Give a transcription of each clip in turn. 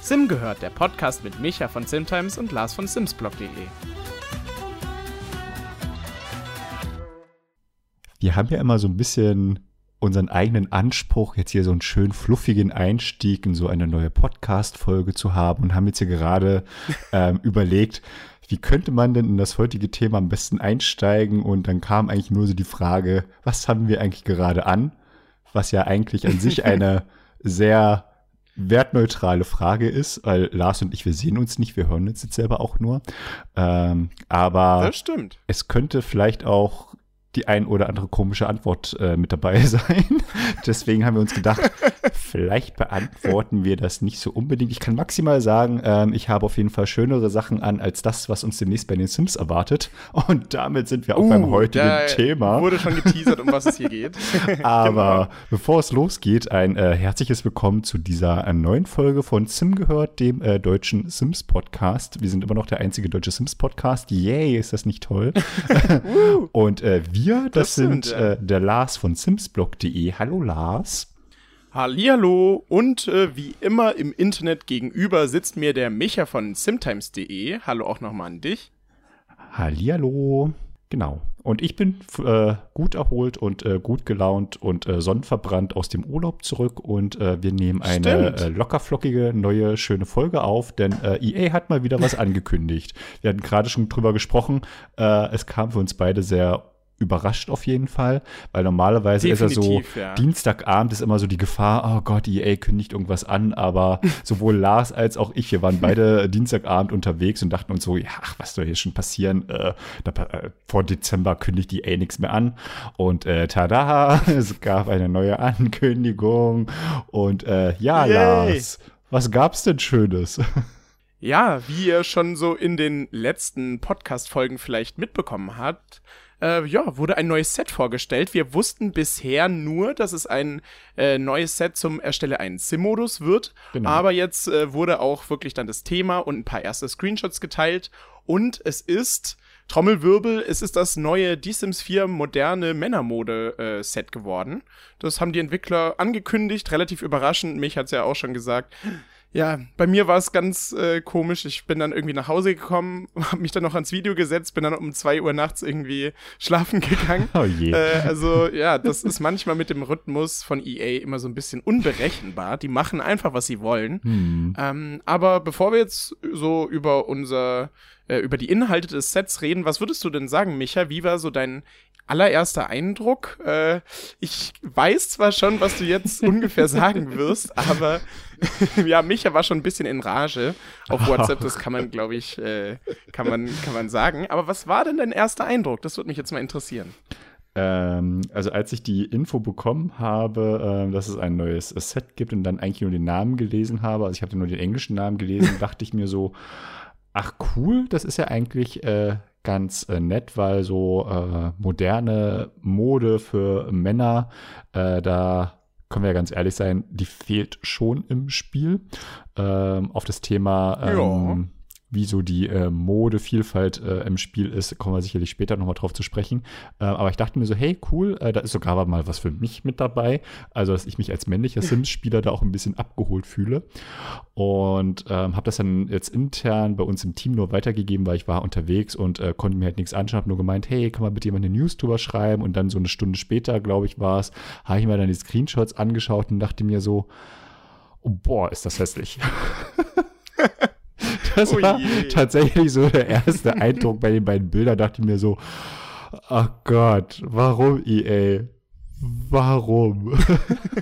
Sim gehört, der Podcast mit Micha von Simtimes und Lars von Simsblog.de. Wir haben ja immer so ein bisschen unseren eigenen Anspruch, jetzt hier so einen schön fluffigen Einstieg in so eine neue Podcast-Folge zu haben und haben jetzt hier gerade ähm, überlegt, wie könnte man denn in das heutige Thema am besten einsteigen? Und dann kam eigentlich nur so die Frage, was haben wir eigentlich gerade an? Was ja eigentlich an sich eine sehr wertneutrale Frage ist, weil Lars und ich, wir sehen uns nicht, wir hören uns jetzt selber auch nur. Ähm, aber es könnte vielleicht auch die ein oder andere komische Antwort äh, mit dabei sein. Deswegen haben wir uns gedacht, vielleicht beantworten wir das nicht so unbedingt. Ich kann maximal sagen, ähm, ich habe auf jeden Fall schönere Sachen an als das, was uns demnächst bei den Sims erwartet. Und damit sind wir auch beim heutigen Uh, Thema. Wurde schon geteasert, um was es hier geht. Aber bevor es losgeht, ein äh, herzliches Willkommen zu dieser äh, neuen Folge von Sim gehört, dem äh, deutschen Sims Podcast. Wir sind immer noch der einzige deutsche Sims Podcast. Yay, ist das nicht toll? Und äh, wir, das, Das sind ja. äh, der Lars von simsblog.de. Hallo Lars. Hallihallo und äh, wie immer im Internet gegenüber sitzt mir der Micha von simtimes.de. Hallo auch nochmal an dich. Hallihallo. Genau. Und ich bin äh, gut erholt und äh, gut gelaunt und äh, sonnenverbrannt aus dem Urlaub zurück und äh, wir nehmen eine Stimmt. äh, lockerflockige, neue, schöne Folge auf, denn äh, EA hat mal wieder was angekündigt. Wir hatten gerade schon drüber gesprochen. Es kam für uns beide sehr überrascht auf jeden Fall, weil normalerweise ist er so, Definitiv, ja. Dienstagabend ist immer so die Gefahr, oh Gott, EA kündigt irgendwas an, aber sowohl Lars als auch ich, wir waren beide Dienstagabend unterwegs und dachten uns so, ja, ach, was soll hier schon passieren? Äh, da, äh, vor Dezember kündigt EA nichts mehr an und äh, tada, es gab eine neue Ankündigung und äh, ja, Yay. Lars, was gab's denn Schönes? Ja, wie ihr schon so in den letzten Podcast-Folgen vielleicht mitbekommen habt, äh, ja, wurde ein neues Set vorgestellt. Wir wussten bisher nur, dass es ein äh, neues Set zum Erstelle eines Sim-Modus wird. Genau. Aber jetzt äh, wurde auch wirklich dann das Thema und ein paar erste Screenshots geteilt. Und es ist, Trommelwirbel, es ist das neue Die Sims 4 moderne Männermode-Set geworden. Das haben die Entwickler angekündigt, relativ überraschend. Mich hat's ja auch schon gesagt. Ja, bei mir war es ganz äh, komisch. Ich bin dann irgendwie nach Hause gekommen, habe mich dann noch ans Video gesetzt, bin dann um zwei Uhr nachts irgendwie schlafen gegangen. Oh je. Äh, also ja, das ist manchmal mit dem Rhythmus von EA immer so ein bisschen unberechenbar. Die machen einfach, was sie wollen. Hm. Ähm, aber bevor wir jetzt so über unser, äh, über die Inhalte des Sets reden, was würdest du denn sagen, Micha? Wie war so dein allererster Eindruck? Äh, ich weiß zwar schon, was du jetzt ungefähr sagen wirst, aber ja, Micha war schon ein bisschen in Rage auf WhatsApp. Das kann man, glaube ich, äh, kann man, kann man sagen. Aber was war denn dein erster Eindruck? Das würde mich jetzt mal interessieren. Ähm, also als ich die Info bekommen habe, ähm, dass es ein neues äh, Set gibt und dann eigentlich nur den Namen gelesen habe, also ich habe nur den englischen Namen gelesen, dachte ich mir so, ach cool, das ist ja eigentlich äh, ganz äh, nett, weil so äh, moderne Mode für Männer, äh, da können wir ja ganz ehrlich sein, die fehlt schon im Spiel. Ähm, auf das Thema ähm, wie so die äh, Modevielfalt äh, im Spiel ist, kommen wir sicherlich später nochmal drauf zu sprechen. Äh, aber ich dachte mir so, hey, cool, äh, da ist sogar mal was für mich mit dabei. Also, dass ich mich als männlicher Sims-Spieler da auch ein bisschen abgeholt fühle. Und ähm, habe das dann jetzt intern bei uns im Team nur weitergegeben, weil ich war unterwegs und äh, konnte mir halt nichts anschauen. Habe nur gemeint, hey, kann man bitte jemand eine News drüber schreiben? Und dann so eine Stunde später, glaube ich, war es, habe ich mir dann die Screenshots angeschaut und dachte mir so, oh, boah, ist das hässlich. Das Oh war tatsächlich so der erste Eindruck bei den beiden Bildern. Dachte ich mir so, ach Gott, warum EA? Warum?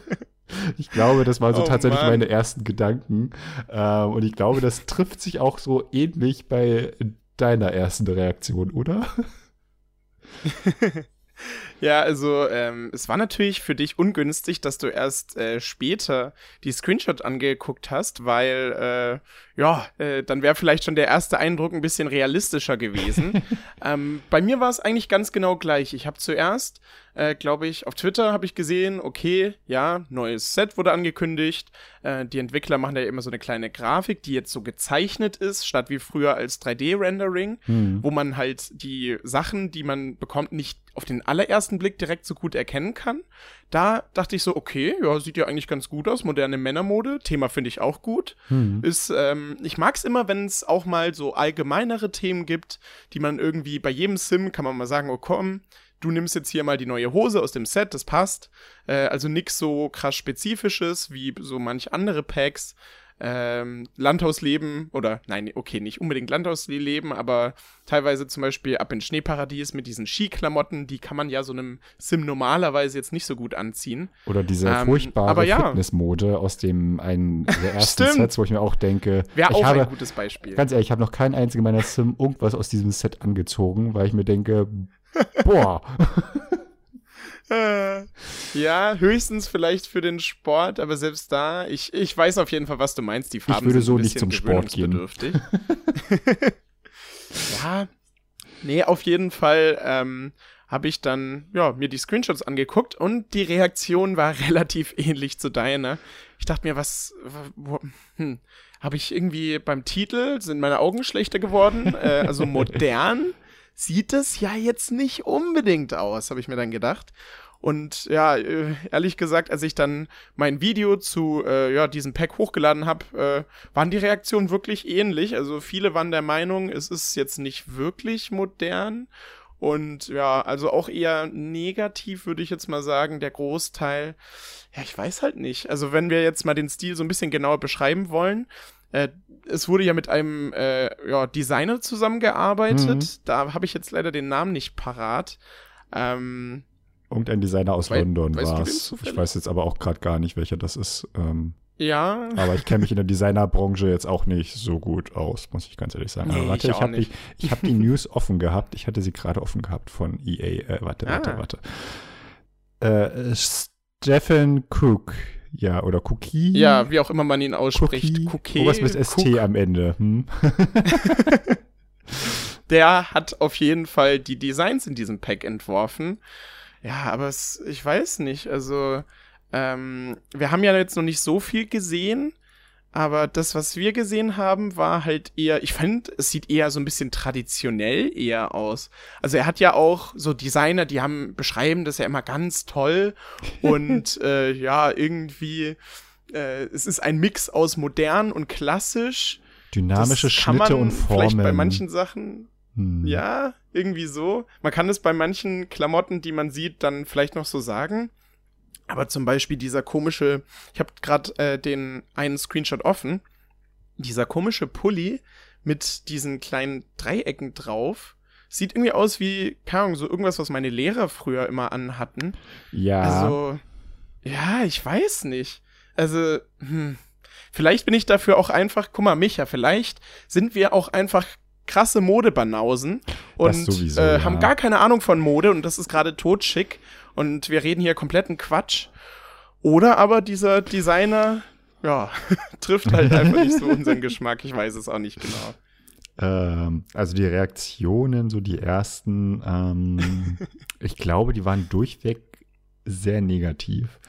ich glaube, das waren so Oh tatsächlich Mann. meine ersten Gedanken. Ähm, und ich glaube, das trifft sich auch so ähnlich bei deiner ersten Reaktion, oder? Ja, also ähm, es war natürlich für dich ungünstig, dass du erst äh, später die Screenshot angeguckt hast, weil äh, ja, äh, dann wäre vielleicht schon der erste Eindruck ein bisschen realistischer gewesen. ähm, bei mir war es eigentlich ganz genau gleich. Ich habe zuerst, äh, glaube ich, auf Twitter habe ich gesehen, okay, ja, neues Set wurde angekündigt. Äh, die Entwickler machen ja immer so eine kleine Grafik, die jetzt so gezeichnet ist, statt wie früher als 3D-Rendering, wo man halt die Sachen, die man bekommt, nicht auf den allerersten ersten Blick direkt so gut erkennen kann. Da dachte ich so, okay, ja, sieht ja eigentlich ganz gut aus, moderne Männermode. Thema finde ich auch gut. Hm. Ist, ähm, ich mag es immer, wenn es auch mal so allgemeinere Themen gibt, die man irgendwie bei jedem Sim kann man mal sagen, oh komm, du nimmst jetzt hier mal die neue Hose aus dem Set, das passt. Äh, also nix so krass Spezifisches wie so manch andere Packs. Ähm, Landhausleben oder nein, okay, nicht unbedingt Landhausleben, aber teilweise zum Beispiel ab in Schneeparadies mit diesen Skiklamotten, die kann man ja so einem Sim normalerweise jetzt nicht so gut anziehen. Oder diese Ähm, furchtbare aber ja. Fitnessmode aus dem einen der ersten. Sets, wo ich mir auch denke, Wäre ich auch habe, ein gutes Beispiel. ganz ehrlich, ich habe noch keinen einzigen meiner Sim irgendwas aus diesem Set angezogen, weil ich mir denke, boah, ja, höchstens vielleicht für den Sport, aber selbst da, ich, ich weiß auf jeden Fall, was du meinst. Die Farben würde sind so nicht zum Sport gehen. ja, nee, auf jeden Fall ähm, habe ich dann ja, mir die Screenshots angeguckt und die Reaktion war relativ ähnlich zu deiner. Ich dachte mir, was, hm, habe ich irgendwie beim Titel, sind meine Augen schlechter geworden? äh, also modern sieht es ja jetzt nicht unbedingt aus, habe ich mir dann gedacht. Und ja, äh, ehrlich gesagt, als ich dann mein Video zu äh, ja, diesem Pack hochgeladen habe, äh, waren die Reaktionen wirklich ähnlich. Also viele waren der Meinung, es ist jetzt nicht wirklich modern. Und ja, also auch eher negativ, würde ich jetzt mal sagen, der Großteil. Ja, ich weiß halt nicht. Also wenn wir jetzt mal den Stil so ein bisschen genauer beschreiben wollen, äh, es wurde ja mit einem äh, ja, Designer zusammengearbeitet. Mhm. Da habe ich jetzt leider den Namen nicht parat. Ähm, irgendein Designer aus Wei- London war es. Ich weiß jetzt aber auch gerade gar nicht, welcher das ist. Ähm, ja, aber ich kenne mich in der Designerbranche jetzt auch nicht so gut aus, muss ich ganz ehrlich sagen. Nee, aber warte, ich ich, habe die, hab die News offen gehabt. Ich hatte sie gerade offen gehabt von EA. Äh, warte, warte, Ah. warte. Äh, Stephen Cook. Ja, oder Cookie. ja, wie auch immer man ihn ausspricht. Cookie. Cookie. Irgendwas mit ST Cook. am Ende. Hm? Der hat auf jeden Fall die Designs in diesem Pack entworfen. Ja, aber es, ich weiß nicht. Also, ähm, wir haben ja jetzt noch nicht so viel gesehen. Aber das, was wir gesehen haben, war halt eher, ich fand, es sieht eher so ein bisschen traditionell eher aus. Also er hat ja auch so Designer, die haben, beschreiben das ja immer ganz toll. Und äh, ja, irgendwie, äh, es ist ein Mix aus modern und klassisch. Dynamische Das Schnitte und Formen. Vielleicht bei manchen Sachen Hm. ja, irgendwie so. Man kann es bei manchen Klamotten, die man sieht, dann vielleicht noch so sagen. Aber zum Beispiel dieser komische, ich habe gerade äh, den einen Screenshot offen, dieser komische Pulli mit diesen kleinen Dreiecken drauf, sieht irgendwie aus wie, keine Ahnung, so irgendwas, was meine Lehrer früher immer anhatten. Ja. Also, ja, ich weiß nicht. Also, hm, vielleicht bin ich dafür auch einfach, guck mal, Micha, vielleicht sind wir auch einfach krasse Modebanausen und sowieso, äh, ja. haben gar keine Ahnung von Mode und das ist gerade totschick und wir reden hier kompletten Quatsch. Oder aber dieser Designer, ja, trifft halt einfach nicht so unseren Geschmack. Ich weiß es auch nicht genau. Ähm, also die Reaktionen, so die ersten, ähm, ich glaube, die waren durchweg sehr negativ.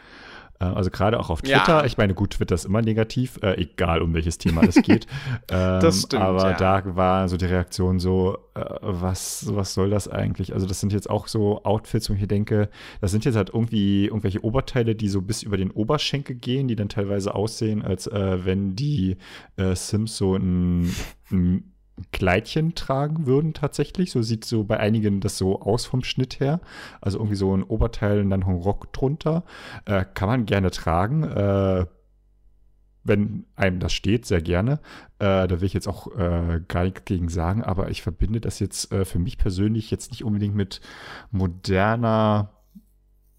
Äh, Also gerade auch auf Ja. Twitter. Ich meine, gut, Twitter ist immer negativ, äh, egal um welches Thema es geht. ähm, Das stimmt, Aber ja. da war so die Reaktion so, äh, was, was soll das eigentlich? Also das sind jetzt auch so Outfits, wo ich denke, das sind jetzt halt irgendwie irgendwelche Oberteile, die so bis über den Oberschenkel gehen, die dann teilweise aussehen, als äh, wenn die äh, Sims so ein, ein Kleidchen tragen würden tatsächlich. So sieht so bei einigen das so aus vom Schnitt her. Also irgendwie so ein Oberteil und dann ein Rock drunter. Äh, kann man gerne tragen. Äh, wenn einem das steht, sehr gerne. Äh, da will ich jetzt auch äh, gar nichts gegen sagen, aber ich verbinde das jetzt äh, für mich persönlich jetzt nicht unbedingt mit moderner,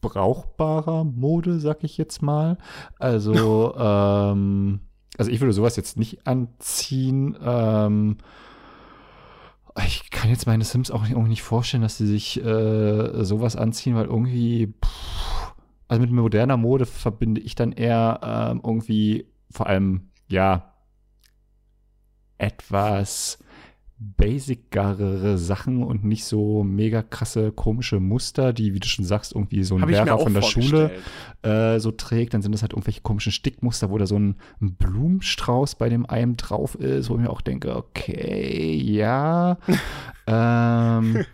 brauchbarer Mode, sag ich jetzt mal. Also, ähm, also ich würde sowas jetzt nicht anziehen. Ähm, ich kann jetzt meine Sims auch nicht, nicht vorstellen, dass sie sich äh, sowas anziehen, weil irgendwie, pff, also mit moderner Mode verbinde ich dann eher ähm, irgendwie vor allem, ja, etwas basicere Sachen und nicht so mega krasse komische Muster, die, wie du schon sagst, irgendwie so ein Lehrer auch von der Schule äh, so trägt, dann sind das halt irgendwelche komischen Stickmuster, wo da so ein, ein Blumenstrauß bei dem einem drauf ist, wo ich mir auch denke, okay, ja. ähm,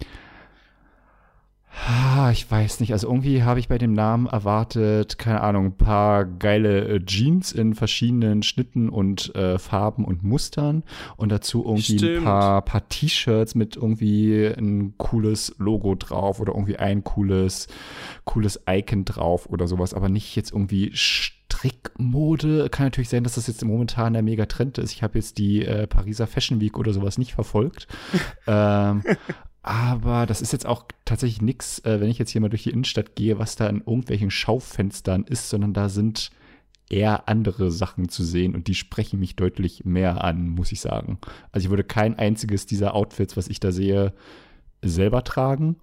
ich weiß nicht. Also irgendwie habe ich bei dem Namen erwartet, keine Ahnung, ein paar geile äh, Jeans in verschiedenen Schnitten und äh, Farben und Mustern und dazu irgendwie Stimmt. ein paar, paar T-Shirts mit irgendwie ein cooles Logo drauf oder irgendwie ein cooles, cooles Icon drauf oder sowas, aber nicht jetzt irgendwie Strickmode. Kann natürlich sein, dass das jetzt momentan der Mega-Trend ist. Ich habe jetzt die äh, Pariser Fashion Week oder sowas nicht verfolgt. ähm, aber das ist jetzt auch tatsächlich nichts, äh, wenn ich jetzt hier mal durch die Innenstadt gehe, was da in irgendwelchen Schaufenstern ist, sondern da sind eher andere Sachen zu sehen und die sprechen mich deutlich mehr an, muss ich sagen. Also ich würde kein einziges dieser Outfits, was ich da sehe, selber tragen.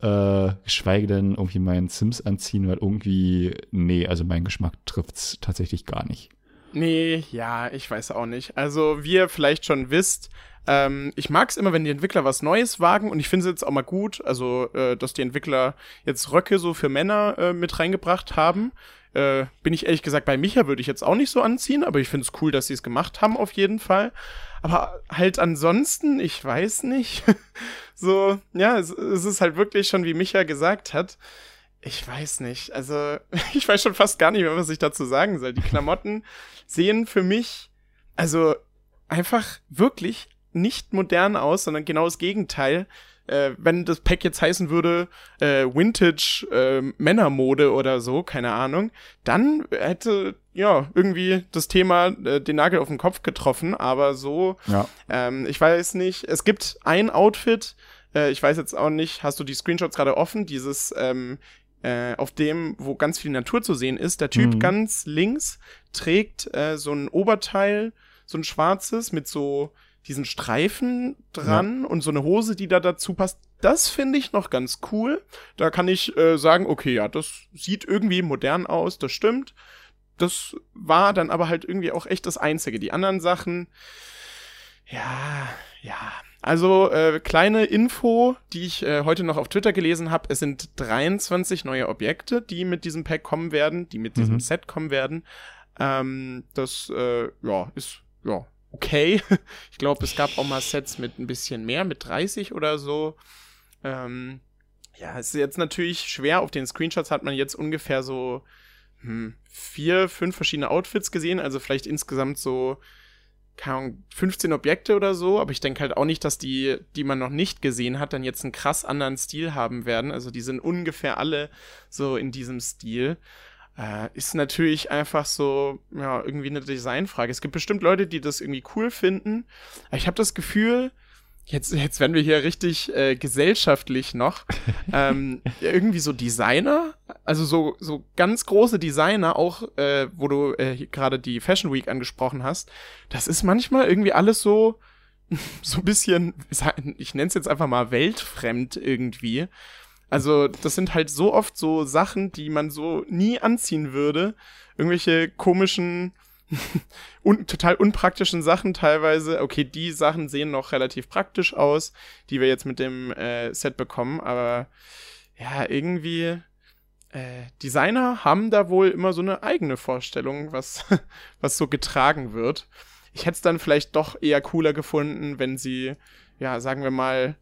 Äh, geschweige denn irgendwie meinen Sims anziehen, weil irgendwie, nee, also mein Geschmack trifft es tatsächlich gar nicht. Nee, ja, ich weiß auch nicht. Also, wie ihr vielleicht schon wisst, ähm, ich mag es immer, wenn die Entwickler was Neues wagen und ich finde es jetzt auch mal gut, also äh, dass die Entwickler jetzt Röcke so für Männer äh, mit reingebracht haben. Äh, bin ich ehrlich gesagt bei Micha würde ich jetzt auch nicht so anziehen, aber ich finde es cool, dass sie es gemacht haben auf jeden Fall. Aber halt ansonsten, ich weiß nicht. so, ja, es, es ist halt wirklich schon, wie Micha gesagt hat. Ich weiß nicht. Also, ich weiß schon fast gar nicht mehr, was ich dazu sagen soll. Die Klamotten sehen für mich, also einfach wirklich nicht modern aus, sondern genau das Gegenteil. Äh, wenn das Pack jetzt heißen würde, äh, Vintage äh, Männermode oder so, keine Ahnung, dann hätte ja irgendwie das Thema äh, den Nagel auf den Kopf getroffen, aber so, ja. ähm, ich weiß nicht, es gibt ein Outfit, äh, ich weiß jetzt auch nicht, hast du die Screenshots gerade offen, dieses ähm, äh, auf dem, wo ganz viel Natur zu sehen ist. Der Typ mhm. ganz links trägt äh, so ein Oberteil, so ein schwarzes mit so diesen Streifen dran ja. und so eine Hose, die da dazu passt. Das finde ich noch ganz cool. Da kann ich äh, sagen, okay, ja, das sieht irgendwie modern aus, das stimmt. Das war dann aber halt irgendwie auch echt das Einzige. Die anderen Sachen, ja, ja. Also äh, kleine Info, die ich äh, heute noch auf Twitter gelesen habe. Es sind 23 neue Objekte, die mit diesem Pack kommen werden, die mit diesem mhm. Set kommen werden. Ähm, das äh, ja ist ja okay. Ich glaube, es gab auch mal Sets mit ein bisschen mehr, mit 30 oder so. Ähm, ja, es ist jetzt natürlich schwer. Auf den Screenshots hat man jetzt ungefähr so hm, vier, fünf verschiedene Outfits gesehen. Also vielleicht insgesamt so, keine Ahnung, 15 Objekte oder so. Aber ich denke halt auch nicht, dass die, die man noch nicht gesehen hat, dann jetzt einen krass anderen Stil haben werden. Also die sind ungefähr alle so in diesem Stil. Äh, ist natürlich einfach so, ja, irgendwie eine Designfrage. Es gibt bestimmt Leute, die das irgendwie cool finden. Aber ich habe das Gefühl, jetzt, jetzt werden wir hier richtig äh, gesellschaftlich noch. ähm, irgendwie so Designer, also so, so ganz große Designer, auch äh, wo du äh, gerade die Fashion Week angesprochen hast. Das ist manchmal irgendwie alles so, so ein bisschen, ich nenne es jetzt einfach mal weltfremd irgendwie. Also, das sind halt so oft so Sachen, die man so nie anziehen würde. Irgendwelche komischen, un total unpraktischen Sachen teilweise. Okay, die Sachen sehen noch relativ praktisch aus, die wir jetzt mit dem äh, Set bekommen, aber ja, irgendwie. Äh, Designer haben da wohl immer so eine eigene Vorstellung, was, was so getragen wird. Ich hätte es dann vielleicht doch eher cooler gefunden, wenn sie, ja, sagen wir mal,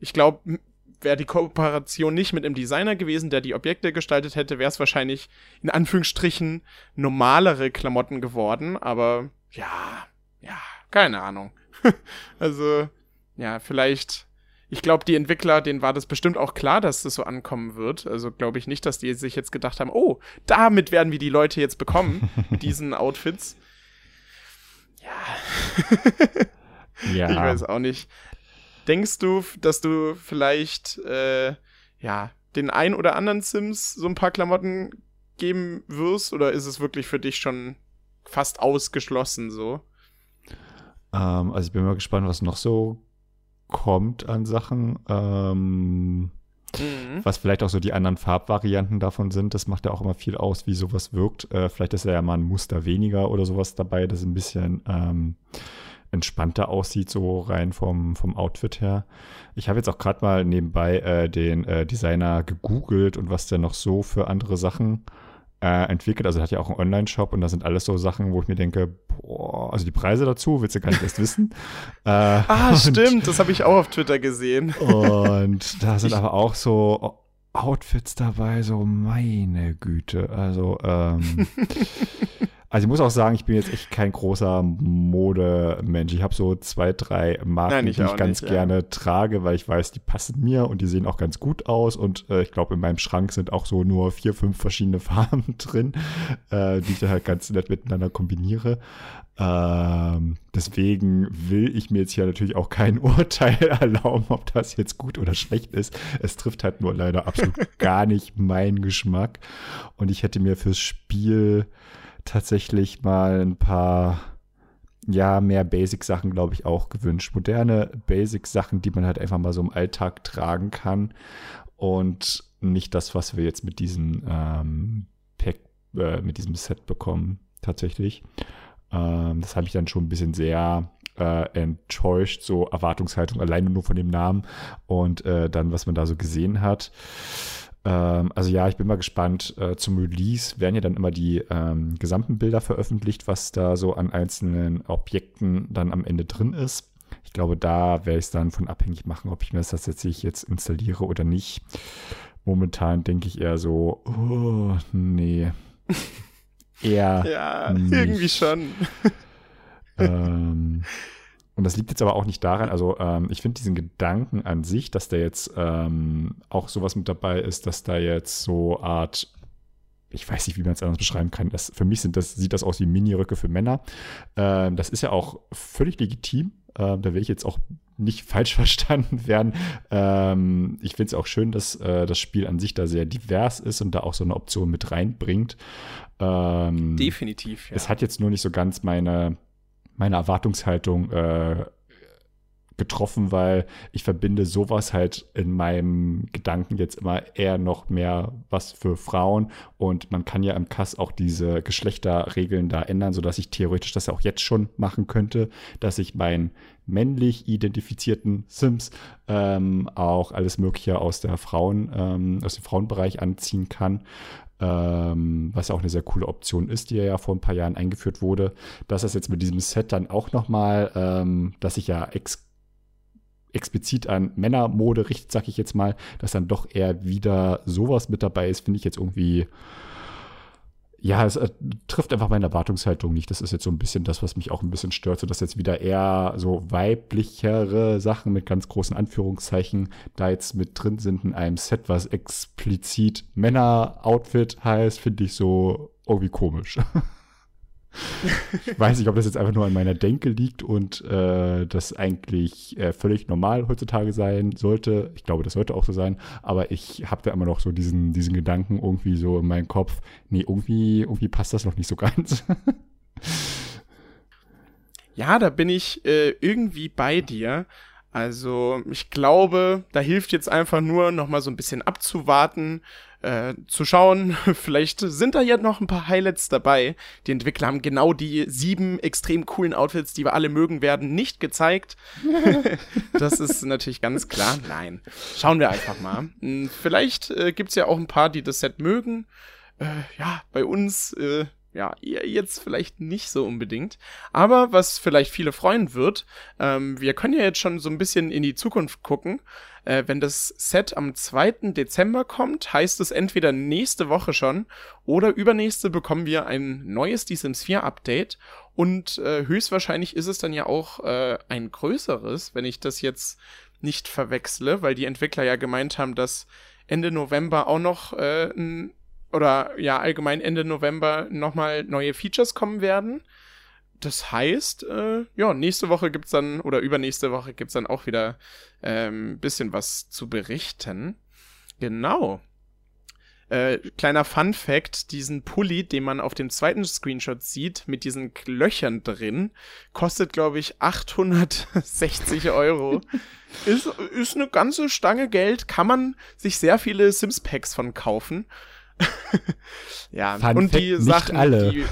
ich glaube, wäre die Kooperation nicht mit einem Designer gewesen, der die Objekte gestaltet hätte, wäre es wahrscheinlich in Anführungsstrichen normalere Klamotten geworden. Aber ja, ja, keine Ahnung. also, ja, vielleicht. Ich glaube, die Entwickler, denen war das bestimmt auch klar, dass das so ankommen wird. Also glaube ich nicht, dass die sich jetzt gedacht haben, oh, damit werden wir die Leute jetzt bekommen, diesen Outfits. Ja. ja. Ich weiß auch nicht. Denkst du, dass du vielleicht, äh, ja, den ein oder anderen Sims so ein paar Klamotten geben wirst? Oder ist es wirklich für dich schon fast ausgeschlossen so? Ähm, also ich bin mal gespannt, was noch so kommt an Sachen. Ähm, mhm. Was vielleicht auch so die anderen Farbvarianten davon sind. Das macht ja auch immer viel aus, wie sowas wirkt. Äh, vielleicht ist ja mal ein Muster weniger oder sowas dabei, das ein bisschen ähm, entspannter aussieht, so rein vom, vom Outfit her. Ich habe jetzt auch gerade mal nebenbei äh, den äh, Designer gegoogelt und was der noch so für andere Sachen äh, entwickelt. Also er hat ja auch einen Online-Shop und da sind alles so Sachen, wo ich mir denke, boah, also die Preise dazu willst du gar nicht erst wissen. Äh, ah, stimmt, das habe ich auch auf Twitter gesehen. und da sind aber auch so Outfits dabei, so meine Güte. Also, ähm, Also ich muss auch sagen, ich bin jetzt echt kein großer Modemensch. Ich habe so zwei, drei Marken, Nein, ich die ich ganz nicht, gerne ja. trage, weil ich weiß, die passen mir und die sehen auch ganz gut aus. Und äh, ich glaube, in meinem Schrank sind auch so nur vier, fünf verschiedene Farben drin, äh, die ich dann halt ganz nett miteinander kombiniere. Ähm, deswegen will ich mir jetzt hier natürlich auch kein Urteil erlauben, ob das jetzt gut oder schlecht ist. Es trifft halt nur leider absolut gar nicht meinen Geschmack. Und ich hätte mir fürs Spiel tatsächlich mal ein paar, ja, mehr Basic-Sachen, glaube ich, auch gewünscht. Moderne Basic-Sachen, die man halt einfach mal so im Alltag tragen kann und nicht das, was wir jetzt mit diesem ähm, Pack, äh, mit diesem Set bekommen, tatsächlich. Ähm, das habe ich dann schon ein bisschen sehr äh, enttäuscht, so Erwartungshaltung alleine nur von dem Namen und äh, dann, was man da so gesehen hat. Ähm, also ja, ich bin mal gespannt. Äh, zum Release werden ja dann immer die ähm, gesamten Bilder veröffentlicht, was da so an einzelnen Objekten dann am Ende drin ist. Ich glaube, da werde ich es dann von abhängig machen, ob ich mir das tatsächlich jetzt installiere oder nicht. Momentan denke ich eher so, oh, nee. eher. ja, nicht. irgendwie schon. ähm, und das liegt jetzt aber auch nicht daran, also ähm, ich finde diesen Gedanken an sich, dass da jetzt ähm, auch sowas mit dabei ist, dass da jetzt so Art, ich weiß nicht, wie man es anders beschreiben kann, das, für mich sind das, sieht das aus wie Mini-Röcke für Männer. Ähm, das ist ja auch völlig legitim. Ähm, da will ich jetzt auch nicht falsch verstanden werden. Ähm, ich finde es auch schön, dass äh, das Spiel an sich da sehr divers ist und da auch so eine Option mit reinbringt. Ähm, Definitiv. Ja. Es hat jetzt nur nicht so ganz meine meine Erwartungshaltung äh, getroffen, weil ich verbinde sowas halt in meinem Gedanken jetzt immer eher noch mehr was für Frauen. Und man kann ja im Kass auch diese Geschlechterregeln da ändern, sodass ich theoretisch das ja auch jetzt schon machen könnte, dass ich meinen männlich identifizierten Sims ähm, auch alles Mögliche aus der Frauen, ähm, aus dem Frauenbereich anziehen kann ähm, was ja auch eine sehr coole Option ist, die ja vor ein paar Jahren eingeführt wurde, dass das jetzt mit diesem Set dann auch nochmal, ähm, dass sich ja ex explizit an Männermode richtet, sag ich jetzt mal, dass dann doch eher wieder sowas mit dabei ist, finde ich jetzt irgendwie ja, es äh, trifft einfach meine Erwartungshaltung nicht. Das ist jetzt so ein bisschen das, was mich auch ein bisschen stört, so dass jetzt wieder eher so weiblichere Sachen mit ganz großen Anführungszeichen da jetzt mit drin sind in einem Set, was explizit Männer-Outfit heißt, finde ich so irgendwie komisch. ich weiß nicht, ob das jetzt einfach nur an meiner Denke liegt und äh, das eigentlich äh, völlig normal heutzutage sein sollte. Ich glaube, das sollte auch so sein, aber ich habe da immer noch so diesen, diesen Gedanken irgendwie so in meinem Kopf, nee, irgendwie, irgendwie passt das noch nicht so ganz. ja, da bin ich äh, irgendwie bei dir. Also ich glaube, da hilft jetzt einfach nur noch mal so ein bisschen abzuwarten, äh, zu schauen. Vielleicht sind da ja noch ein paar Highlights dabei. Die Entwickler haben genau die sieben extrem coolen Outfits, die wir alle mögen werden, nicht gezeigt. das ist natürlich ganz klar. Nein. Schauen wir einfach mal. Hm, vielleicht äh, gibt's ja auch ein paar, die das Set mögen. Äh, ja, bei uns äh, ja, jetzt vielleicht nicht so unbedingt. Aber was vielleicht viele freuen wird, ähm, wir können ja jetzt schon so ein bisschen in die Zukunft gucken. Äh, wenn das Set am 2. Dezember kommt, heißt es entweder nächste Woche schon oder übernächste bekommen wir ein neues Die Sims 4 Update. Und äh, höchstwahrscheinlich ist es dann ja auch äh, ein größeres, wenn ich das jetzt nicht verwechsle, weil die Entwickler ja gemeint haben, dass Ende November auch noch äh, ein oder ja allgemein Ende November nochmal neue Features kommen werden. Das heißt, äh, ja, nächste Woche gibt's dann, oder übernächste Woche gibt's dann auch wieder ein ähm, bisschen was zu berichten. Genau. Äh, kleiner Fun Fact: Diesen Pulli, den man auf dem zweiten Screenshot sieht, mit diesen Löchern drin, kostet, glaube ich, 860 Euro. ist, ist eine ganze Stange Geld, kann man sich sehr viele Sims-Packs von kaufen. ja, Fun und die Fact, Sachen, nicht alle. Die,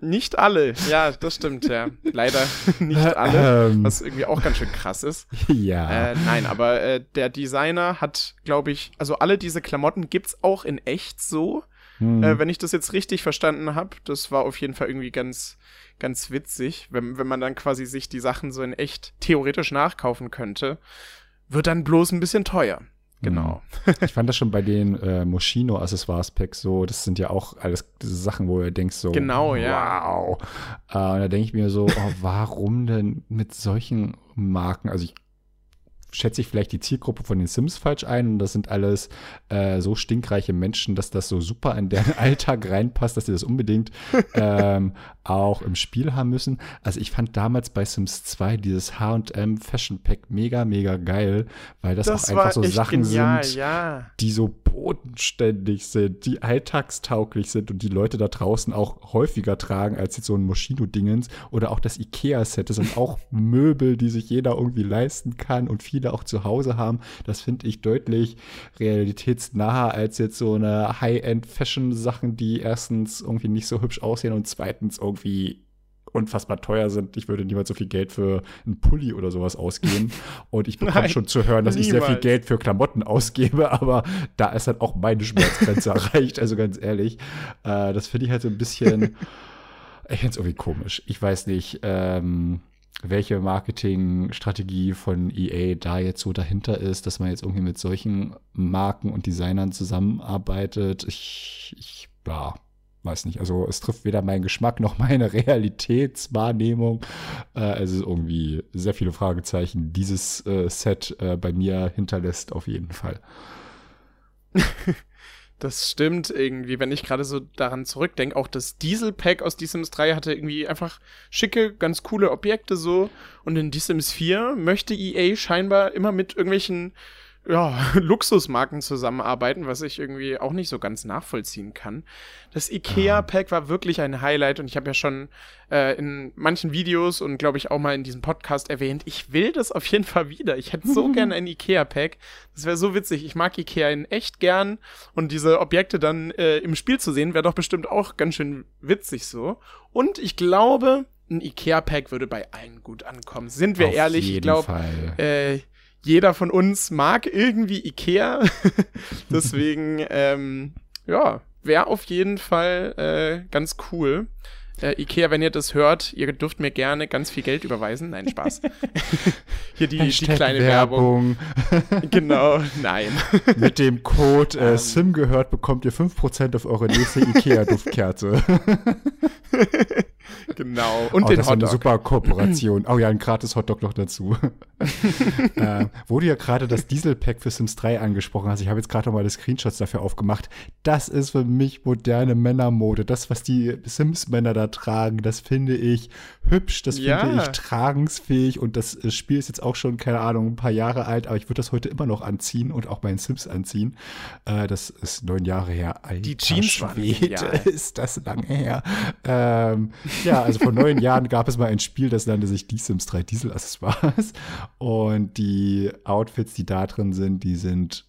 nicht alle, ja, das stimmt, ja. Leider nicht alle, ähm, was irgendwie auch ganz schön krass ist. Ja. Äh, nein, aber äh, der Designer hat, glaube ich, also alle diese Klamotten gibt's auch in echt so. Hm. Äh, wenn ich das jetzt richtig verstanden habe, das war auf jeden Fall irgendwie ganz, ganz witzig, wenn, wenn man dann quasi sich die Sachen so in echt theoretisch nachkaufen könnte. Wird dann bloß ein bisschen teuer. Genau. Mhm. ich fand das schon bei den äh, Moschino Accessoires Packs so, das sind ja auch alles diese Sachen, wo ihr denkt so, genau, ja. wow. Äh, und da denke ich mir so, oh, warum denn mit solchen Marken? Also ich schätze ich vielleicht die Zielgruppe von den Sims falsch ein und das sind alles äh, so stinkreiche Menschen, dass das so super in deren Alltag reinpasst, dass sie das unbedingt ähm, auch im Spiel haben müssen. Also ich fand damals bei Sims 2 dieses H&M Fashion Pack mega, mega geil, weil das, das auch einfach so Sachen genial, sind, ja. die so bodenständig sind, die alltagstauglich sind und die Leute da draußen auch häufiger tragen als jetzt so ein Moschino-Dingens oder auch das Ikea-Set. Das sind auch Möbel, die sich jeder irgendwie leisten kann und viele auch zu Hause haben. Das finde ich deutlich realitätsnaher als jetzt so eine High-End-Fashion-Sachen, die erstens irgendwie nicht so hübsch aussehen und zweitens irgendwie irgendwie unfassbar teuer sind. Ich würde niemals so viel Geld für einen Pulli oder sowas ausgeben. Und ich bekomme schon zu hören, dass niemals. ich sehr viel Geld für Klamotten ausgebe, aber da ist halt auch meine Schmerzgrenze erreicht. Also ganz ehrlich, äh, das finde ich halt so ein bisschen, ich finde es irgendwie komisch. Ich weiß nicht, ähm, welche Marketingstrategie von EA da jetzt so dahinter ist, dass man jetzt irgendwie mit solchen Marken und Designern zusammenarbeitet. Ich, ich ja, weiß nicht, also es trifft weder meinen Geschmack noch meine Realitätswahrnehmung. Äh, also irgendwie sehr viele Fragezeichen. Dieses äh, Set äh, bei mir hinterlässt auf jeden Fall. Das stimmt irgendwie, wenn ich gerade so daran zurückdenke. Auch das Diesel-Pack aus The Sims 3 hatte irgendwie einfach schicke, ganz coole Objekte so. Und in The Sims 4 möchte EA scheinbar immer mit irgendwelchen ja, Luxusmarken zusammenarbeiten, was ich irgendwie auch nicht so ganz nachvollziehen kann. Das IKEA-Pack war wirklich ein Highlight und ich habe ja schon äh, in manchen Videos und glaube ich auch mal in diesem Podcast erwähnt, ich will das auf jeden Fall wieder. Ich hätte so gern ein IKEA-Pack. Das wäre so witzig. Ich mag IKEA in echt gern und diese Objekte dann äh, im Spiel zu sehen, wäre doch bestimmt auch ganz schön witzig so. Und ich glaube, ein IKEA-Pack würde bei allen gut ankommen. Sind wir auf ehrlich? ich glaube, äh, jeder von uns mag irgendwie Ikea. Deswegen, ähm, ja, wäre auf jeden Fall äh, ganz cool. Äh, Ikea, wenn ihr das hört, ihr dürft mir gerne ganz viel Geld überweisen. Nein, Spaß. Hier die, die kleine Werbung. Werbung. genau, nein. Mit dem Code äh, um. Ähm. SIM gehört bekommt ihr 5% auf eure nächste Ikea-Duftkerze. Genau. Und oh, den das Hotdog. eine super Kooperation. Oh ja, ein gratis Hotdog noch dazu. äh, wo du ja gerade das Diesel-Pack für Sims 3 angesprochen hast, ich habe jetzt gerade noch mal das Screenshots dafür aufgemacht. Das ist für mich moderne Männermode. Das, was die Sims-Männer da tragen, das finde ich hübsch, das ja. finde ich tragensfähig und das äh, Spiel ist jetzt auch schon, keine Ahnung, ein paar Jahre alt, aber ich würde das heute immer noch anziehen und auch meinen Sims anziehen. Äh, das ist neun Jahre her. Alter, die Jeans waren ist das lange her. Ähm, ja, also vor neun Jahren gab es mal ein Spiel, das nannte sich Die Sims 3 Diesel Accessoires. Und die Outfits, die da drin sind, die sind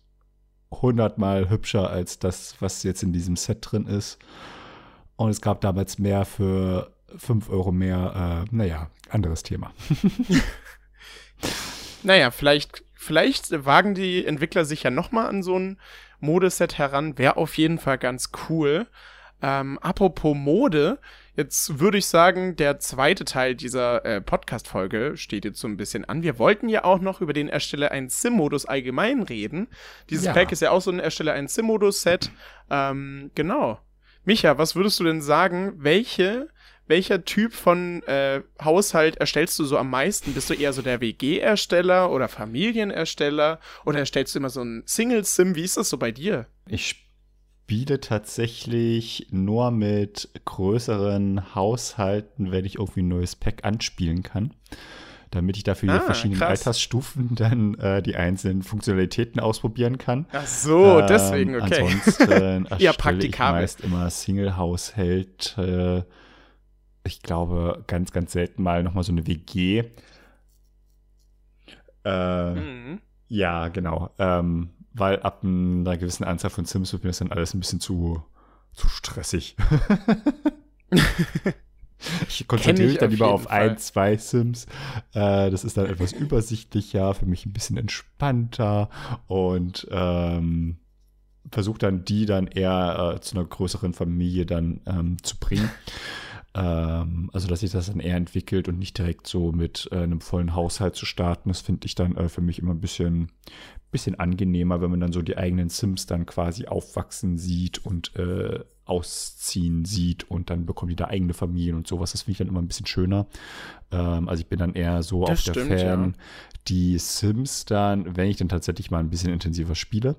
hundertmal hübscher als das, was jetzt in diesem Set drin ist. Und es gab damals mehr für 5 Euro mehr. Äh, naja, anderes Thema. naja, vielleicht, vielleicht wagen die Entwickler sich ja nochmal an so ein Modeset heran. Wäre auf jeden Fall ganz cool. Ähm, apropos Mode, Jetzt würde ich sagen, der zweite Teil dieser äh, Podcast-Folge steht jetzt so ein bisschen an. Wir wollten ja auch noch über den Ersteller einen Sim-Modus allgemein reden. Dieses ja. Pack ist ja auch so ein Ersteller einen Sim-Modus-Set. Ähm, genau. Micha, was würdest du denn sagen, welche welcher Typ von äh, Haushalt erstellst du so am meisten? Bist du eher so der WG-Ersteller oder Familienersteller? Oder erstellst du immer so ein Single-Sim? Wie ist das so bei dir? Ich spiele tatsächlich nur mit größeren Haushalten, wenn ich irgendwie ein neues Pack anspielen kann. Damit ich dafür ah, die verschiedenen krass. Altersstufen dann äh, die einzelnen Funktionalitäten ausprobieren kann. Ach so, ähm, deswegen, okay. Ansonsten erstelle ich meist immer Single-Haushalt. ich glaube, ganz, ganz selten mal nochmal so eine WG. Äh, mhm. Ja, genau. Ähm, weil ab einer gewissen Anzahl von Sims wird mir das dann alles ein bisschen zu, zu stressig. ich konzentriere mich dann lieber auf Fall. ein, zwei Sims. Äh, das ist dann etwas übersichtlicher, für mich ein bisschen entspannter und ähm, versuche dann die dann eher äh, zu einer größeren Familie dann ähm, zu bringen. Ähm, also, dass sich das dann eher entwickelt und nicht direkt so mit äh, einem vollen Haushalt zu starten, das finde ich dann äh, für mich immer ein bisschen, bisschen angenehmer, wenn man dann so die eigenen Sims dann quasi aufwachsen sieht und äh, ausziehen sieht und dann bekommen die da eigene Familien und sowas. Das finde ich dann immer ein bisschen schöner. Ähm, also ich bin dann eher so Das auf stimmt, der Fan, ja. die Sims dann, wenn ich dann tatsächlich mal ein bisschen intensiver spiele,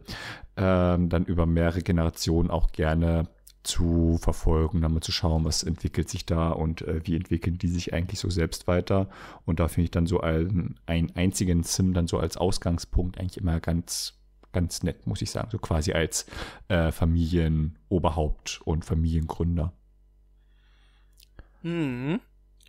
ähm, dann über mehrere Generationen auch gerne zu verfolgen, dann mal zu schauen, was entwickelt sich da und äh, wie entwickeln die sich eigentlich so selbst weiter. Und da finde ich dann so einen, einen einzigen Sim dann so als Ausgangspunkt eigentlich immer ganz, ganz nett, muss ich sagen. So quasi als äh, Familienoberhaupt und Familiengründer. Mhm.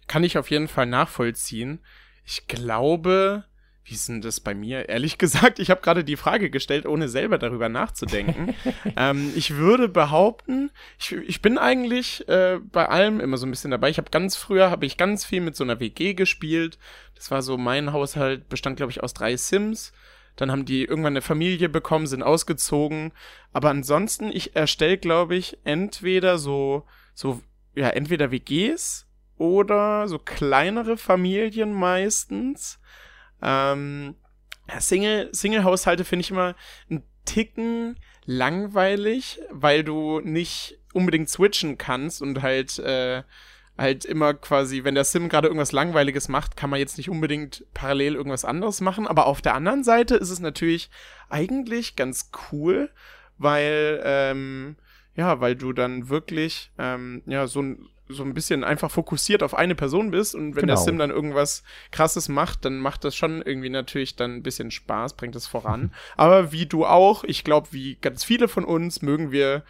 Kann ich auf jeden Fall nachvollziehen. Ich glaube, wie ist denn das bei mir? Ehrlich gesagt, ich habe gerade die Frage gestellt, ohne selber darüber nachzudenken. ähm, ich würde behaupten, ich, ich bin eigentlich äh, bei allem immer so ein bisschen dabei. Ich habe ganz früher, habe ich ganz viel mit so einer WG gespielt. Das war so mein Haushalt, bestand glaube ich aus drei Sims. Dann haben die irgendwann eine Familie bekommen, sind ausgezogen. Aber ansonsten, ich erstelle, glaube ich, entweder so, so, ja, entweder WGs oder so kleinere Familien meistens. Ähm, Single, Single-Haushalte finde ich immer ein Ticken langweilig, weil du nicht unbedingt switchen kannst und halt, äh, halt immer quasi, wenn der Sim gerade irgendwas Langweiliges macht, kann man jetzt nicht unbedingt parallel irgendwas anderes machen. Aber auf der anderen Seite ist es natürlich eigentlich ganz cool, weil, ähm, ja, weil du dann wirklich, ähm, ja, so ein, so ein bisschen einfach fokussiert auf eine Person bist und wenn der Genau. Sim dann irgendwas krasses macht, dann macht das schon irgendwie natürlich dann ein bisschen Spaß, bringt es voran. Aber wie du auch, ich glaube, wie ganz viele von uns mögen wir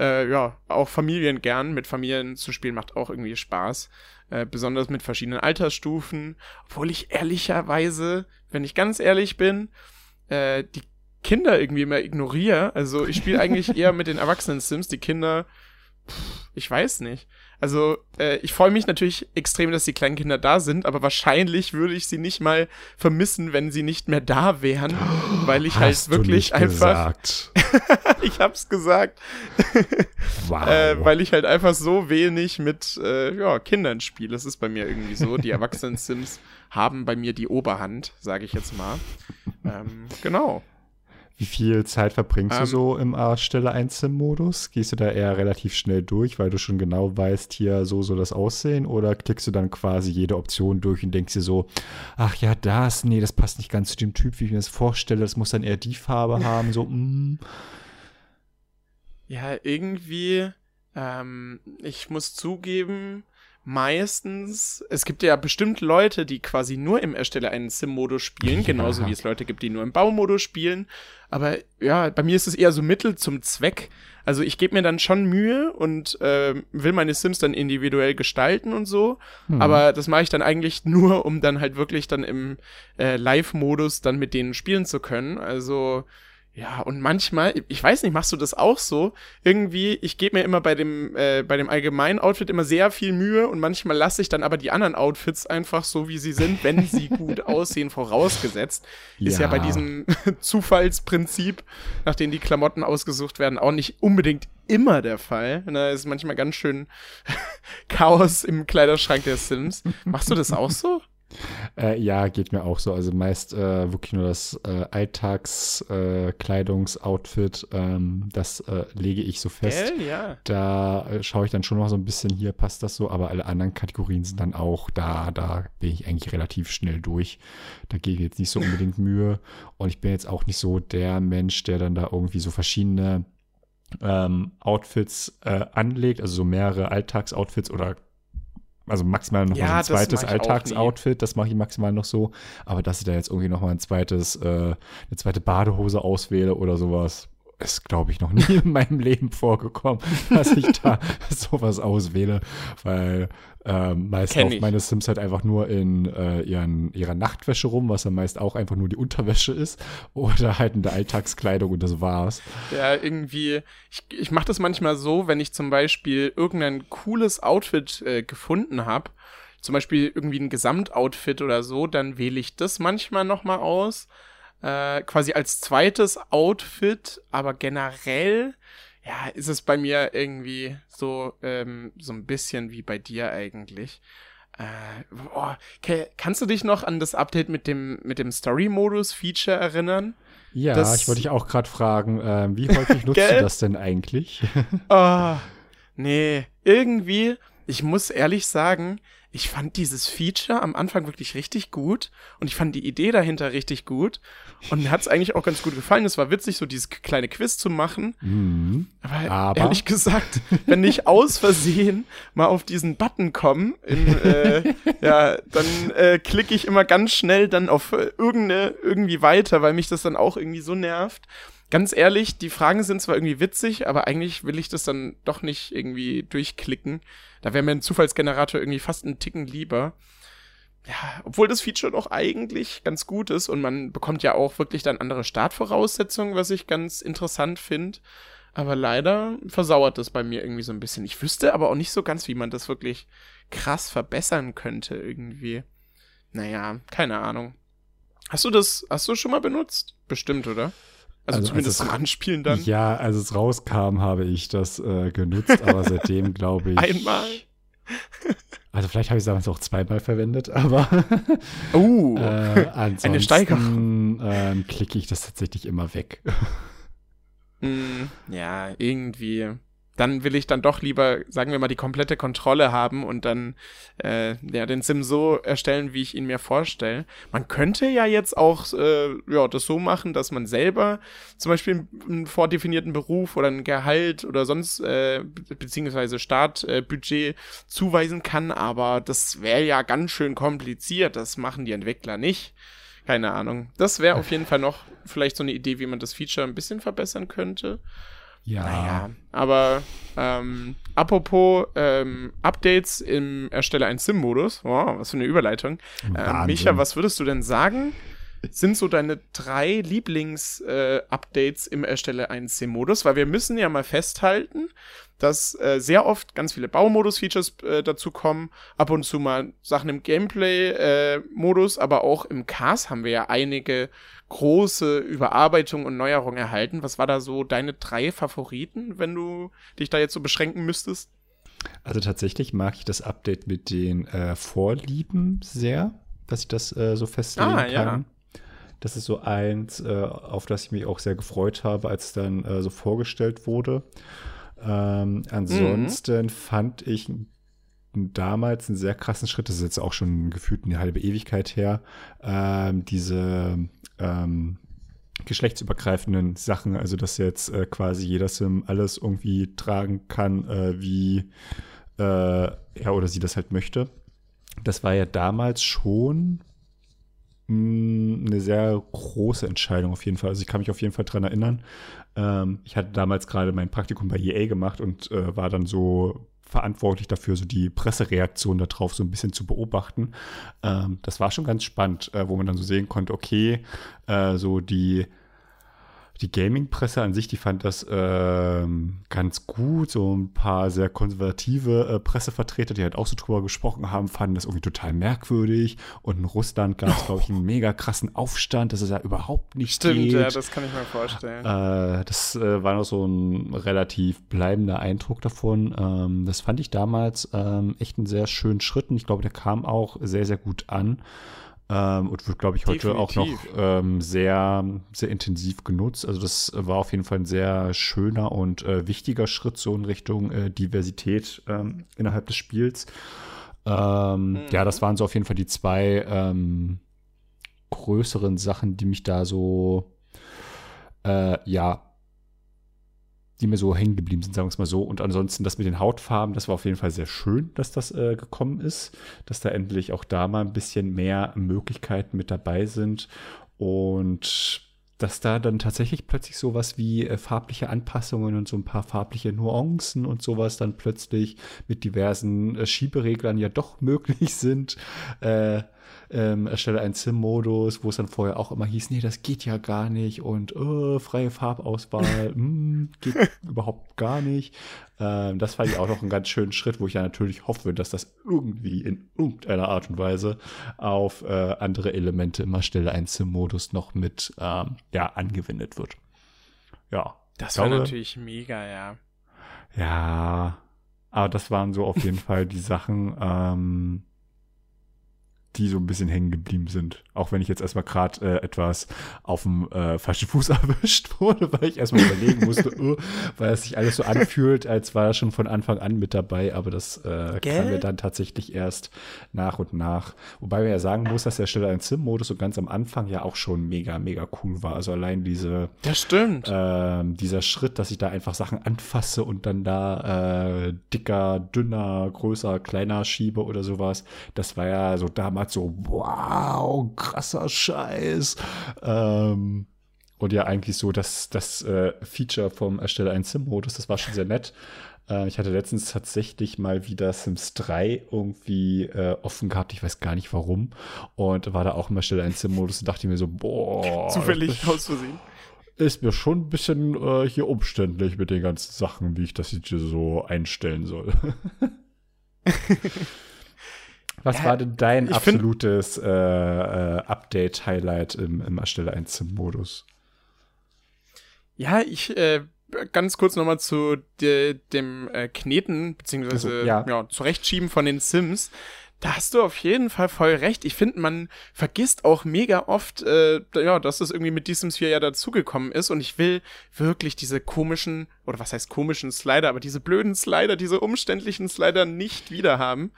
äh, ja auch Familien gern. Mit Familien zu spielen macht auch irgendwie Spaß. Äh, besonders mit verschiedenen Altersstufen. Obwohl ich ehrlicherweise, wenn ich ganz ehrlich bin, äh, die Kinder irgendwie immer ignoriere. Also ich spiele eigentlich eher mit den erwachsenen Sims. Die Kinder, pff, ich weiß nicht. Also äh, ich freue mich natürlich extrem, dass die kleinen Kinder da sind, aber wahrscheinlich würde ich sie nicht mal vermissen, wenn sie nicht mehr da wären, weil ich Hast halt du wirklich einfach, Gesagt. ich hab's gesagt, Wow. äh, weil ich halt einfach so wenig mit äh, ja, Kindern spiele. Das ist bei mir irgendwie so. Die erwachsenen Sims haben bei mir die Oberhand, sage ich jetzt mal. Ähm, genau. Wie viel Zeit verbringst du Ähm, so im Stelle 1 Sim-Modus? Gehst du da eher relativ schnell durch, weil du schon genau weißt, hier so soll das aussehen? Oder klickst du dann quasi jede Option durch und denkst dir so, ach ja, das, nee, das passt nicht ganz zu dem Typ, wie ich mir das vorstelle, das muss dann eher die Farbe haben, so, mm. Ja, irgendwie, ähm, ich muss zugeben, meistens, es gibt ja bestimmt Leute, die quasi nur im Erstelle einen Sim-Modus spielen, genauso wie es Leute gibt, die nur im Baumodus spielen. Aber ja, bei mir ist es eher so Mittel zum Zweck. Also ich gebe mir dann schon Mühe und äh, will meine Sims dann individuell gestalten und so. Hm. Aber das mache ich dann eigentlich nur, um dann halt wirklich dann im äh, Live-Modus dann mit denen spielen zu können. Also ja, und manchmal, ich weiß nicht, machst du das auch so? Irgendwie, ich gebe mir immer bei dem, äh, bei dem allgemeinen Outfit immer sehr viel Mühe und manchmal lasse ich dann aber die anderen Outfits einfach so, wie sie sind, wenn sie gut aussehen, vorausgesetzt. Ist ja bei Ja. diesem Zufallsprinzip, nach dem die Klamotten ausgesucht werden, auch nicht unbedingt immer der Fall. Da ist manchmal ganz schön Chaos im Kleiderschrank der Sims. Machst du das auch so? Äh, ja, geht mir auch so. Also meist äh, wirklich nur das äh, Alltagskleidungsoutfit, ähm, das äh, lege ich so fest. Gell? Ja. Da äh, schaue ich dann schon noch so ein bisschen, hier passt das so, aber alle anderen Kategorien sind dann auch da, da bin ich eigentlich relativ schnell durch. Da gebe ich jetzt nicht so unbedingt Mühe. Und ich bin jetzt auch nicht so der Mensch, der dann da irgendwie so verschiedene ähm, Outfits äh, anlegt, also so mehrere Alltagsoutfits oder also maximal noch Ja, mal ein zweites. Alltagsoutfit, das mache ich maximal noch so. Aber dass ich da jetzt irgendwie noch mal ein zweites, äh, eine zweite Badehose auswähle oder sowas, ist, glaube ich, noch nie in meinem Leben vorgekommen, dass ich da sowas auswähle, weil ähm, meist Kenn laufen meine Sims halt einfach nur in äh, ihren, ihrer Nachtwäsche rum, was dann meist auch einfach nur die Unterwäsche ist, oder halt in der Alltagskleidung und das war's. Ja, irgendwie, ich, ich mache das manchmal so, wenn ich zum Beispiel irgendein cooles Outfit äh, gefunden habe, zum Beispiel irgendwie ein Gesamtoutfit oder so, dann wähle ich das manchmal nochmal aus, äh, quasi als zweites Outfit, aber generell, ja, ist es bei mir irgendwie so, ähm, so ein bisschen wie bei dir eigentlich. Äh, boah, kannst du dich noch an das Update mit dem, mit dem Story-Modus-Feature erinnern? Ja, das, ich wollte dich auch gerade fragen, äh, wie häufig nutzt du das denn eigentlich? oh, nee, irgendwie, ich muss ehrlich sagen, ich fand dieses Feature am Anfang wirklich richtig gut und ich fand die Idee dahinter richtig gut und mir hat es eigentlich auch ganz gut gefallen. Es war witzig, so dieses kleine Quiz zu machen. Mhm. Aber, Aber, ehrlich gesagt, wenn ich aus Versehen mal auf diesen Button komme, äh, ja, dann äh, klicke ich immer ganz schnell dann auf äh, irgendeine irgendwie weiter, weil mich das dann auch irgendwie so nervt ganz ehrlich, die Fragen sind zwar irgendwie witzig, aber eigentlich will ich das dann doch nicht irgendwie durchklicken. Da wäre mir ein Zufallsgenerator irgendwie fast einen Ticken lieber. Ja, obwohl das Feature doch eigentlich ganz gut ist und man bekommt ja auch wirklich dann andere Startvoraussetzungen, was ich ganz interessant finde. Aber leider versauert das bei mir irgendwie so ein bisschen. Ich wüsste aber auch nicht so ganz, wie man das wirklich krass verbessern könnte irgendwie. Naja, keine Ahnung. Hast du das, hast du schon mal benutzt? Bestimmt, oder? Also, also zumindest zum Anspielen dann. Ja, als es rauskam, habe ich das äh, genutzt, aber seitdem glaube ich. Einmal. Also vielleicht habe ich es damals auch zweimal verwendet, aber uh, äh, ansonsten eine Steigerung. Ähm, klicke ich das tatsächlich immer weg. mm, ja, irgendwie dann will ich dann doch lieber, sagen wir mal, die komplette Kontrolle haben und dann äh, ja, den Sim so erstellen, wie ich ihn mir vorstelle. Man könnte ja jetzt auch äh, ja, das so machen, dass man selber zum Beispiel einen vordefinierten Beruf oder ein Gehalt oder sonst äh, beziehungsweise Startbudget äh, zuweisen kann, aber das wäre ja ganz schön kompliziert. Das machen die Entwickler nicht. Keine Ahnung. Das wäre auf jeden Fall noch vielleicht so eine Idee, wie man das Feature ein bisschen verbessern könnte. Ja. Naja, aber ähm, apropos ähm, Updates im Erstelle 1 Sim-Modus. Wow, was für eine Überleitung. Ähm, Micha, was würdest du denn sagen? Sind so deine drei Lieblings-Updates äh, im Erstelle 1 Sim-Modus? Weil wir müssen ja mal festhalten, dass äh, sehr oft ganz viele Baumodus-Features äh, dazu kommen, ab und zu mal Sachen im Gameplay-Modus, äh, aber auch im Cast haben wir ja einige große Überarbeitung und Neuerung erhalten. Was war da so deine drei Favoriten, wenn du dich da jetzt so beschränken müsstest? Also tatsächlich mag ich das Update mit den äh, Vorlieben sehr, dass ich das äh, so festlegen ah, kann. Ja. Das ist so eins, äh, auf das ich mich auch sehr gefreut habe, als es dann äh, so vorgestellt wurde. Ähm, ansonsten mhm. fand ich damals einen sehr krassen Schritt, das ist jetzt auch schon gefühlt eine halbe Ewigkeit her, ähm, diese ähm, geschlechtsübergreifenden Sachen, also dass jetzt äh, quasi jeder Sim alles irgendwie tragen kann, äh, wie äh, er oder sie das halt möchte. Das war ja damals schon mm, eine sehr große Entscheidung auf jeden Fall. Also ich kann mich auf jeden Fall dran erinnern. Ähm, ich hatte damals gerade mein Praktikum bei EA gemacht und äh, war dann so verantwortlich dafür, so die Pressereaktion darauf so ein bisschen zu beobachten. Ähm, das war schon ganz spannend, äh, wo man dann so sehen konnte, okay, äh, so die die Gaming-Presse an sich, die fand das ähm, ganz gut. So ein paar sehr konservative äh, Pressevertreter, die halt auch so drüber gesprochen haben, fanden das irgendwie total merkwürdig. Und in Russland gab es, glaube ich, einen mega krassen Aufstand, dass es ja überhaupt nicht Stimmt, geht. ja, das kann ich mir vorstellen. Äh, das äh, war noch so ein relativ bleibender Eindruck davon. Ähm, das fand ich damals ähm, echt einen sehr schönen Schritt und ich glaube, der kam auch sehr, sehr gut an. Ähm, und wird, glaube ich, heute Definitiv. auch noch ähm, sehr, sehr intensiv genutzt. Also das war auf jeden Fall ein sehr schöner und äh, wichtiger Schritt so in Richtung äh, Diversität ähm, innerhalb des Spiels. Mhm. Ja, das waren so auf jeden Fall die zwei ähm, größeren Sachen, die mich da so äh, ja die mir so hängen geblieben sind, sagen wir es mal so. Und ansonsten das mit den Hautfarben, das war auf jeden Fall sehr schön, dass das äh, gekommen ist, dass da endlich auch da mal ein bisschen mehr Möglichkeiten mit dabei sind und dass da dann tatsächlich plötzlich sowas wie äh, farbliche Anpassungen und so ein paar farbliche Nuancen und sowas dann plötzlich mit diversen äh, Schiebereglern ja doch möglich sind. Äh, ähm, erstelle einen Sim-Modus, wo es dann vorher auch immer hieß, nee, das geht ja gar nicht und oh, freie Farbauswahl, mm, geht überhaupt gar nicht. Ähm, das fand ich auch noch einen ganz schönen Schritt, wo ich ja natürlich hoffe, dass das irgendwie in irgendeiner Art und Weise auf äh, andere Elemente im Erstelle einen Sim-Modus noch mit ähm, ja, angewendet wird. Ja, Das war natürlich mega, ja. Ja, aber das waren so auf jeden Fall die Sachen, ähm, die so ein bisschen hängen geblieben sind. Auch wenn ich jetzt erstmal gerade äh, etwas auf dem äh, falschen Fuß erwischt wurde, weil ich erstmal überlegen musste, uh, weil es sich alles so anfühlt, als war er schon von Anfang an mit dabei, aber das äh, kam mir dann tatsächlich erst nach und nach. Wobei man ja sagen muss, dass der Stelle ein Sim-Modus so ganz am Anfang ja auch schon mega, mega cool war. Also allein diese Das stimmt. Äh, dieser Schritt, dass ich da einfach Sachen anfasse und dann da äh, dicker, dünner, größer, kleiner schiebe oder sowas, das war ja so damals damals so, wow, krasser Scheiß. Ähm, und ja, eigentlich so das, das äh, Feature vom Ersteller ein Sim-Modus, das war schon sehr nett. Äh, ich hatte letztens tatsächlich mal wieder Sims 3 irgendwie äh, offen gehabt, ich weiß gar nicht warum. Und war da auch im Ersteller ein Sim-Modus und dachte mir so, boah. Zufällig aus Versehen ist mir schon ein bisschen äh, hier umständlich mit den ganzen Sachen, wie ich das jetzt hier so einstellen soll. Was ja, war denn dein absolutes äh, äh, Update-Highlight im, im Erstelle 1 Modus? Ja, ich äh, ganz kurz nochmal zu de, dem äh, Kneten, beziehungsweise also, ja. ja, Zurechtschieben von den Sims. Da hast du auf jeden Fall voll recht. Ich finde, man vergisst auch mega oft, äh, ja, dass das irgendwie mit diesem Sphere ja dazugekommen ist. Und ich will wirklich diese komischen, oder was heißt komischen Slider, aber diese blöden Slider, diese umständlichen Slider nicht wieder haben.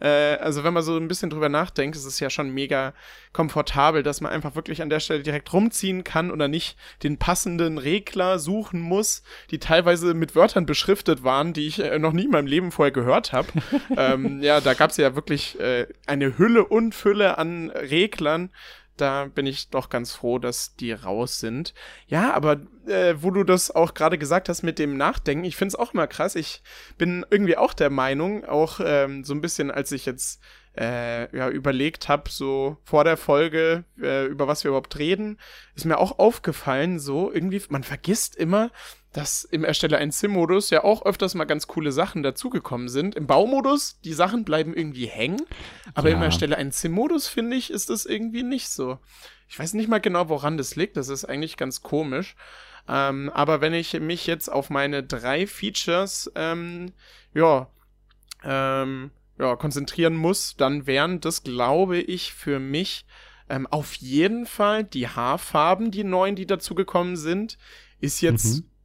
Äh, also wenn man so ein bisschen drüber nachdenkt, ist es ja schon mega komfortabel, dass man einfach wirklich an der Stelle direkt rumziehen kann oder nicht den passenden Regler suchen muss, die teilweise mit Wörtern beschriftet waren, die ich äh, noch nie in meinem Leben vorher gehört habe. ähm, ja, da gab es ja wirklich äh, eine Hülle und Fülle an Reglern, da bin ich doch ganz froh, dass die raus sind. Ja, aber äh, wo du das auch gerade gesagt hast mit dem Nachdenken, ich finde es auch immer krass. Ich bin irgendwie auch der Meinung, auch ähm, so ein bisschen, als ich jetzt äh, ja, überlegt habe, so vor der Folge, äh, über was wir überhaupt reden, ist mir auch aufgefallen, so irgendwie, man vergisst immer, dass im Ersteller ein Sim-Modus ja auch öfters mal ganz coole Sachen dazugekommen sind. Im Baumodus, die Sachen bleiben irgendwie hängen, aber ja. im Ersteller ein Sim-Modus, finde ich, ist das irgendwie nicht so. Ich weiß nicht mal genau, woran das liegt, das ist eigentlich ganz komisch. Ähm, aber wenn ich mich jetzt auf meine drei Features, ähm, ja, ähm, ja, konzentrieren muss, dann wären das, glaube ich, für mich ähm, auf jeden Fall die Haarfarben, die neuen, die dazugekommen sind. Ist jetzt mhm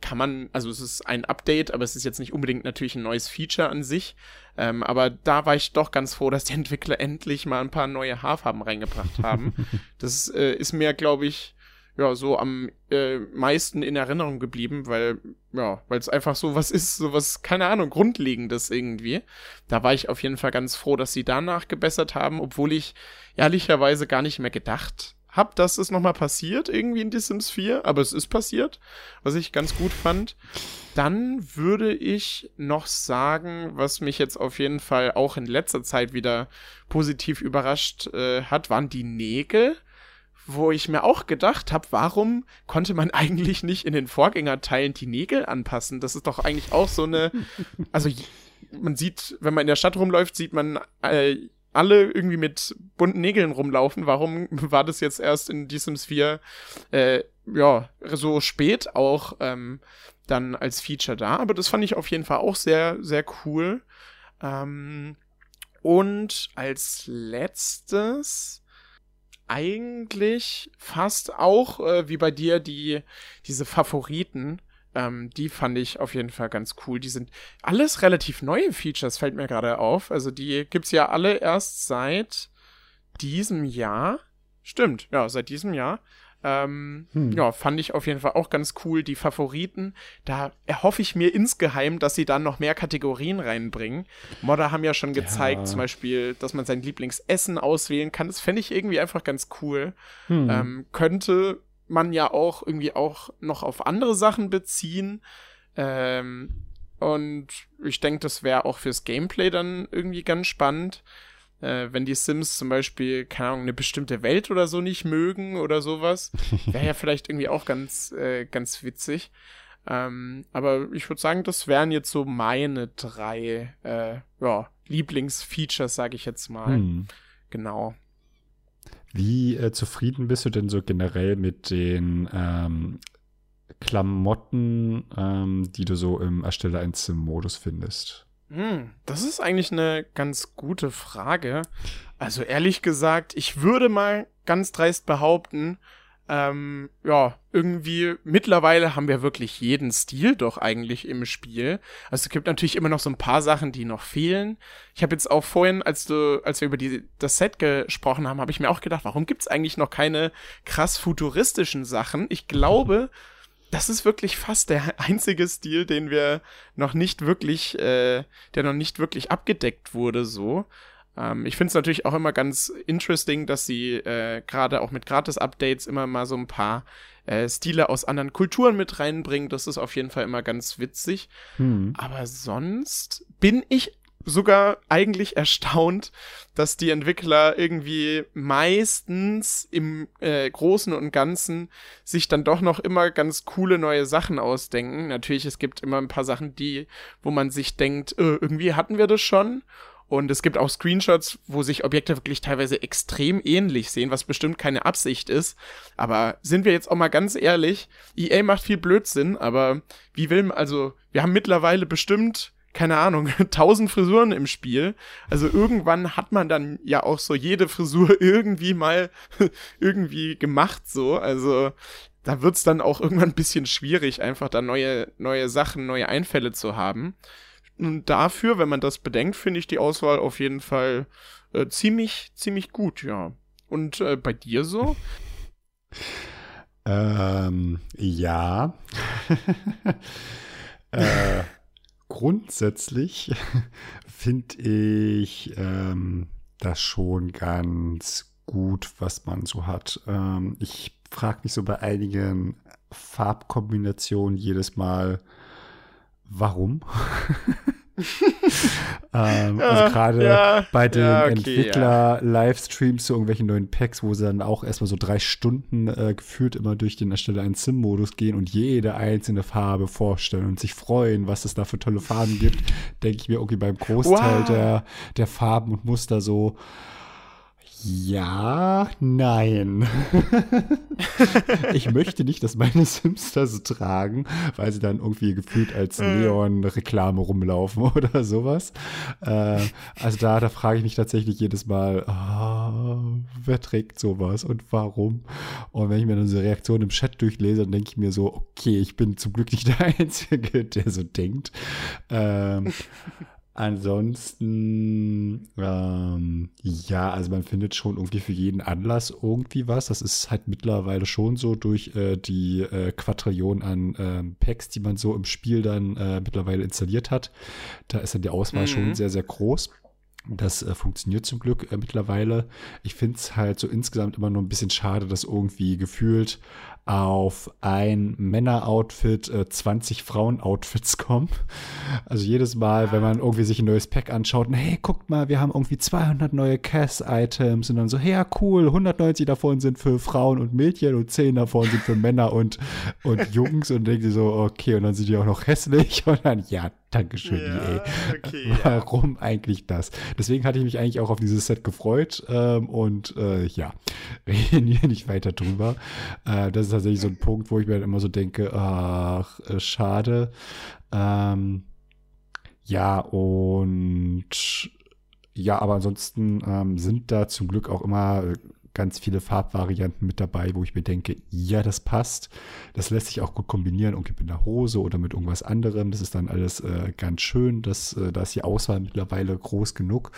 kann man, also es ist ein Update, aber es ist jetzt nicht unbedingt natürlich ein neues Feature an sich. Ähm, aber da war ich doch ganz froh, dass die Entwickler endlich mal ein paar neue Haarfarben reingebracht haben. das äh, ist mir, glaube ich, ja, so am äh, meisten in Erinnerung geblieben, weil, ja, weil es einfach so was ist, so was, keine Ahnung, Grundlegendes irgendwie. Da war ich auf jeden Fall ganz froh, dass sie danach gebessert haben, obwohl ich ehrlicherweise gar nicht mehr gedacht hab, dass es nochmal passiert, irgendwie in The Sims 4, aber es ist passiert, was ich ganz gut fand. Dann würde ich noch sagen, was mich jetzt auf jeden Fall auch in letzter Zeit wieder positiv überrascht äh, hat, waren die Nägel wo ich mir auch gedacht habe, warum konnte man eigentlich nicht in den Vorgängerteilen die Nägel anpassen? Das ist doch eigentlich auch so eine, also man sieht, wenn man in der Stadt rumläuft, sieht man äh, alle irgendwie mit bunten Nägeln rumlaufen. Warum war das jetzt erst in diesem Sphere äh, ja so spät auch ähm, dann als Feature da? Aber das fand ich auf jeden Fall auch sehr sehr cool. Ähm, und als letztes eigentlich fast auch äh, wie bei dir die diese Favoriten ähm, die fand ich auf jeden Fall ganz cool. Die sind alles relativ neue Features, fällt mir gerade auf. Also die gibt's ja alle erst seit diesem Jahr. Stimmt, ja, seit diesem Jahr. Ähm, hm. Ja, fand ich auf jeden Fall auch ganz cool. Die Favoriten, da erhoffe ich mir insgeheim, dass sie dann noch mehr Kategorien reinbringen. Modder haben ja schon gezeigt, ja. zum Beispiel, dass man sein Lieblingsessen auswählen kann. Das fände ich irgendwie einfach ganz cool. Hm. Ähm, könnte man ja auch irgendwie auch noch auf andere Sachen beziehen. Ähm, und ich denke, das wäre auch fürs Gameplay dann irgendwie ganz spannend. Äh, wenn die Sims zum Beispiel, keine Ahnung, eine bestimmte Welt oder so nicht mögen oder sowas. Wäre ja vielleicht irgendwie auch ganz, äh, ganz witzig. Ähm, aber ich würde sagen, das wären jetzt so meine drei äh, ja, Lieblingsfeatures, sage ich jetzt mal. Hm. Genau. Wie äh, zufrieden bist du denn so generell mit den ähm, Klamotten, ähm, die du so im Erstelle 1 Sim-Modus findest? Hm, das ist eigentlich eine ganz gute Frage. Also ehrlich gesagt, ich würde mal ganz dreist behaupten, ähm, ja, irgendwie mittlerweile haben wir wirklich jeden Stil doch eigentlich im Spiel. Also es gibt natürlich immer noch so ein paar Sachen, die noch fehlen. Ich habe jetzt auch vorhin, als du, als wir über die, das Set gesprochen haben, habe ich mir auch gedacht, warum gibt's eigentlich noch keine krass futuristischen Sachen? Ich glaube, das ist wirklich fast der einzige Stil, den wir noch nicht wirklich, äh, der noch nicht wirklich abgedeckt wurde, so. Ähm, ich finde es natürlich auch immer ganz interesting, dass sie äh, gerade auch mit Gratis-Updates immer mal so ein paar äh, Stile aus anderen Kulturen mit reinbringen. Das ist auf jeden Fall immer ganz witzig. Hm. Aber sonst bin ich sogar eigentlich erstaunt, dass die Entwickler irgendwie meistens im äh, Großen und Ganzen sich dann doch noch immer ganz coole neue Sachen ausdenken. Natürlich, es gibt immer ein paar Sachen, die, wo man sich denkt, äh, irgendwie hatten wir das schon. Und es gibt auch Screenshots, wo sich Objekte wirklich teilweise extrem ähnlich sehen, was bestimmt keine Absicht ist. Aber sind wir jetzt auch mal ganz ehrlich, EA macht viel Blödsinn, aber wie will man, also, wir haben mittlerweile bestimmt keine Ahnung, tausend Frisuren im Spiel. Also irgendwann hat man dann ja auch so jede Frisur irgendwie mal irgendwie gemacht so. Also da wird's dann auch irgendwann ein bisschen schwierig, einfach da neue, neue Sachen, neue Einfälle zu haben. Und dafür, wenn man das bedenkt, finde ich die Auswahl auf jeden Fall äh, ziemlich, ziemlich gut, ja. Und äh, bei dir so? Ähm, ja. äh, grundsätzlich finde ich ähm, das schon ganz gut, was man so hat. Ähm, ich frage mich so bei einigen Farbkombinationen jedes Mal, warum? ähm, ja, also gerade ja, bei den ja, okay, Entwickler-Livestreams zu irgendwelchen neuen Packs, wo sie dann auch erstmal so drei Stunden äh, geführt immer durch den Erstelle einen Sim-Modus gehen und jede einzelne Farbe vorstellen und sich freuen, was es da für tolle Farben gibt, denke ich mir, okay, beim Großteil wow. der, der Farben und Muster so, ja, nein. ich möchte nicht, dass meine Sims das tragen, weil sie dann irgendwie gefühlt als äh. Neon-Reklame rumlaufen oder sowas. Äh, also da, da frage ich mich tatsächlich jedes Mal, oh, wer trägt sowas und warum? Und wenn ich mir dann so Reaktionen im Chat durchlese, dann denke ich mir so, okay, ich bin zum Glück nicht der Einzige, der so denkt. Ähm, Ansonsten, ähm, ja, also man findet schon irgendwie für jeden Anlass irgendwie was. Das ist halt mittlerweile schon so durch äh, die äh, Quadrillion an äh, Packs, die man so im Spiel dann äh, mittlerweile installiert hat. Da ist dann die Auswahl mhm. schon sehr, sehr groß. Das äh, funktioniert zum Glück äh, mittlerweile. Ich finde es halt so insgesamt immer nur ein bisschen schade, dass irgendwie gefühlt auf ein Männer-Outfit äh, 20 Frauen-Outfits kommen. Also jedes Mal, wenn man irgendwie sich ein neues Pack anschaut, hey, guckt mal, wir haben irgendwie 200 neue Cass-Items. Und dann so, hey, ja, cool, 190 davon sind für Frauen und Mädchen und 10 davon sind für Männer und, und Jungs. Und denken so, okay, und dann sind die auch noch hässlich. Und dann, ja, Dankeschön, ja, EA. Okay, Warum ja. eigentlich das? Deswegen hatte ich mich eigentlich auch auf dieses Set gefreut ähm, und äh, ja, reden hier nicht weiter drüber. Äh, das ist tatsächlich so ein Punkt, wo ich mir dann immer so denke, ach, äh, schade. Ähm, ja, und ja, aber ansonsten ähm, sind da zum Glück auch immer ganz viele Farbvarianten mit dabei, wo ich mir denke, ja, das passt. Das lässt sich auch gut kombinieren, irgendwie mit einer Hose oder mit irgendwas anderem. Das ist dann alles äh, ganz schön. Das, äh, da ist die Auswahl mittlerweile groß genug.